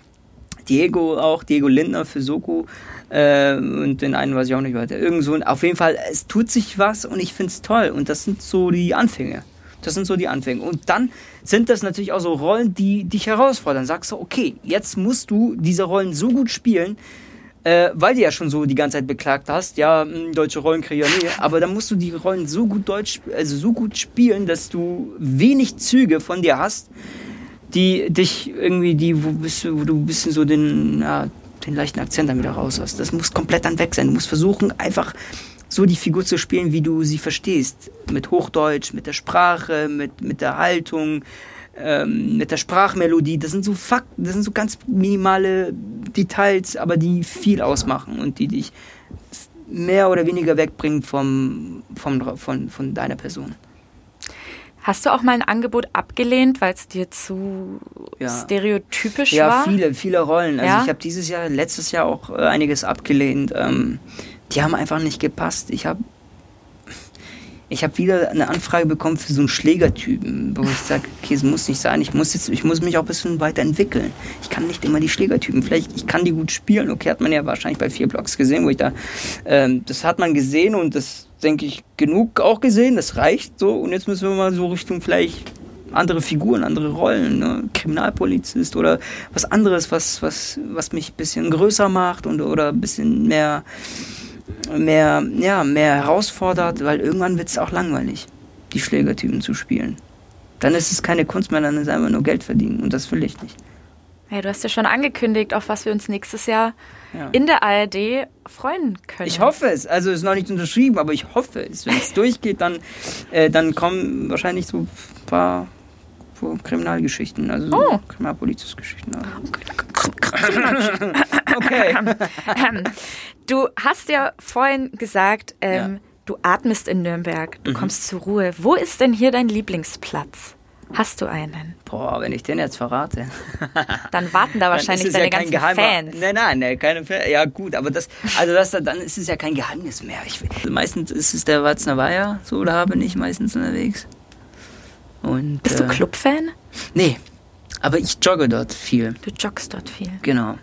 Diego auch, Diego Lindner für Soko äh, und den einen weiß ich auch nicht weiter. Irgend so, auf jeden Fall, es tut sich was und ich finde es toll und das sind so die Anfänge. Das sind so die Anfänge. Und dann sind das natürlich auch so Rollen, die dich herausfordern. Sagst du, okay, jetzt musst du diese Rollen so gut spielen, äh, weil du ja schon so die ganze Zeit beklagt hast, ja, mh, deutsche Rollenkrieger, nee, aber dann musst du die Rollen so gut deutsch, also so gut spielen, dass du wenig Züge von dir hast, die dich irgendwie, die, wo, bist, du- wo du ein bisschen so den, ja, den leichten Akzent dann wieder raus hast. Das muss komplett dann weg sein. Du musst versuchen, einfach so die Figur zu spielen, wie du sie verstehst. Mit Hochdeutsch, mit der Sprache, mit, mit der Haltung, ähm, mit der Sprachmelodie. Das sind so Fakten, das sind so ganz minimale Details, aber die viel ausmachen und die dich mehr oder weniger wegbringen vom, vom, von, von deiner Person. Hast du auch mal ein Angebot abgelehnt, weil es dir zu Ja. stereotypisch Ja, war? viele, viele Rollen. Also Ja? ich habe dieses Jahr, letztes Jahr auch äh, einiges abgelehnt. Ähm, die haben einfach nicht gepasst. Ich habe ich habe wieder eine Anfrage bekommen für so einen Schlägertypen, wo ich sage, okay, es muss nicht sein. Ich muss jetzt, ich muss mich auch ein bisschen weiterentwickeln. Ich kann nicht immer die Schlägertypen. Vielleicht, ich kann die gut spielen. Okay, hat man ja wahrscheinlich bei vier Blogs gesehen, wo ich da, ähm, das hat man gesehen und das denke ich genug auch gesehen. Das reicht so. Und jetzt müssen wir mal so Richtung vielleicht andere Figuren, andere Rollen, ne? Kriminalpolizist oder was anderes, was, was, was mich ein bisschen größer macht und oder ein bisschen mehr, mehr, ja, mehr herausfordert, weil irgendwann wird es auch langweilig, die Schlägertypen zu spielen. Dann ist es keine Kunst mehr, dann ist es einfach nur Geld verdienen und das will ich nicht. Ja, du hast ja schon angekündigt, auf was wir uns nächstes Jahr ja. in der ARD freuen können. Ich hoffe es. Also ist noch nicht unterschrieben, aber ich hoffe es. Wenn es durchgeht, dann, äh, dann kommen wahrscheinlich so ein paar Kriminalgeschichten, also so oh. Kriminalpolizistgeschichten. okay. Ähm, du hast ja vorhin gesagt, ähm, ja. du atmest in Nürnberg, du mhm. kommst zur Ruhe. Wo ist denn hier dein Lieblingsplatz? Hast du einen? Boah, wenn ich den jetzt verrate. Dann warten da wahrscheinlich deine ja ganzen geheimer, Fans. Nein, nein, nein, keine Fans. Ja, gut, aber das, also das, dann ist es ja kein Geheimnis mehr. Ich, meistens ist es der Watzner Weiher, so da bin ich meistens unterwegs. Und, Bist äh, du Clubfan? Nee, aber ich jogge dort viel. Du joggst dort viel. Genau.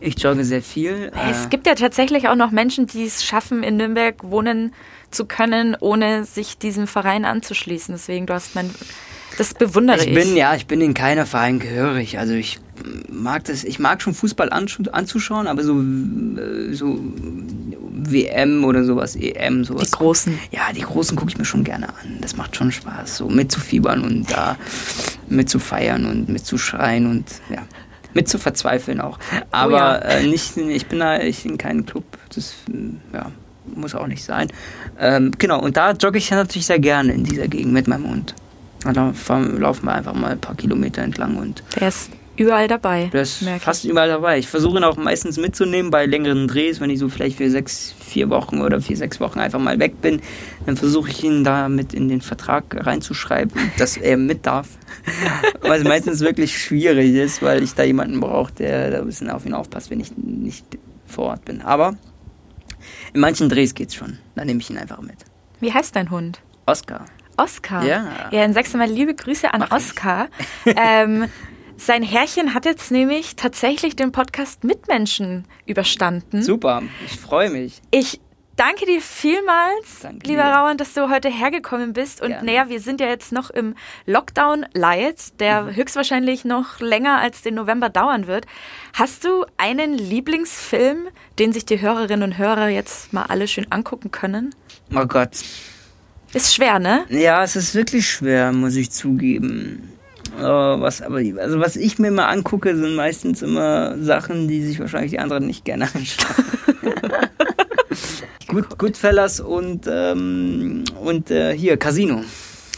Ich jogge sehr viel. Es äh, gibt ja tatsächlich auch noch Menschen, die es schaffen, in Nürnberg wohnen zu können, ohne sich diesem Verein anzuschließen. Deswegen, du hast mein das bewundere ich. Ich bin, ja, ich bin in keiner Verein gehörig. Also ich mag das, ich mag schon Fußball anzuschauen, aber so, äh, so WM oder sowas, EM, sowas. Die großen. Ja, die großen gucke ich mir schon gerne an. Das macht schon Spaß, so mitzufiebern und da mitzufeiern und mitzuschreien und ja, mit zu verzweifeln auch. Aber oh ja. äh, nicht, ich bin da ich in keinem Club. Das ja, muss auch nicht sein. Ähm, genau, und da jogge ich natürlich sehr gerne in dieser Gegend mit meinem Hund. Da laufen wir einfach mal ein paar Kilometer entlang und. Der ist überall dabei. Der ist fast ich. überall dabei. Ich versuche ihn auch meistens mitzunehmen bei längeren Drehs, wenn ich so vielleicht für sechs, vier Wochen oder vier, sechs Wochen einfach mal weg bin. Dann versuche ich ihn da mit in den Vertrag reinzuschreiben, dass er mit darf. Was meistens wirklich schwierig ist, weil ich da jemanden brauche, der da ein bisschen auf ihn aufpasst, wenn ich nicht vor Ort bin. Aber in manchen Drehs geht's schon. Da nehme ich ihn einfach mit. Wie heißt dein Hund? Oscar. Oscar. Ja. Ja, dann sagst du mal liebe Grüße an Mach Oscar. ähm, sein Herrchen hat jetzt nämlich tatsächlich den Podcast Mitmenschen überstanden. Super, ich freue mich. Ich danke dir vielmals, danke lieber dir. Rauan, dass du heute hergekommen bist. Und naja, wir sind ja jetzt noch im Lockdown Light, der mhm. höchstwahrscheinlich noch länger als den November dauern wird. Hast du einen Lieblingsfilm, den sich die Hörerinnen und Hörer jetzt mal alle schön angucken können? Oh Gott, ist schwer, ne? Ja, es ist wirklich schwer, muss ich zugeben. Oh, was, aber, also was ich mir mal angucke, sind meistens immer Sachen, die sich wahrscheinlich die anderen nicht gerne anschauen. Gut, Goodfellas und, ähm, und äh, hier, Casino.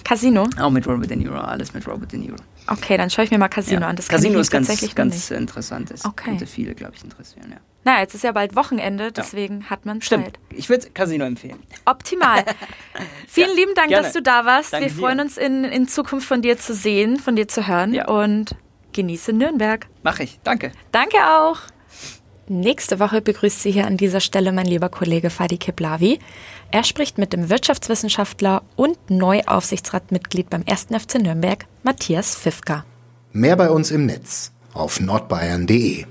Casino? Auch mit Robert De Niro, alles mit Robert De Niro. Okay, dann schaue ich mir mal Casino ja. an. Das Casino ist ganz, ganz interessant. Das okay. könnte viele, glaube ich, interessieren, ja. Na, jetzt ist ja bald Wochenende, deswegen ja. hat man Zeit. Stimmt. Ich würde Casino empfehlen. Optimal. Vielen ja, lieben Dank, gerne. dass du da warst. Danke Wir freuen dir. uns in, in Zukunft von dir zu sehen, von dir zu hören und genieße Nürnberg. Mach ich. Danke. Danke auch. Nächste Woche begrüßt Sie hier an dieser Stelle mein lieber Kollege Fadi Keblavi. Er spricht mit dem Wirtschaftswissenschaftler und Neuaufsichtsratmitglied beim 1. FC Nürnberg, Matthias Pfiffka. Mehr bei uns im Netz auf nordbayern.de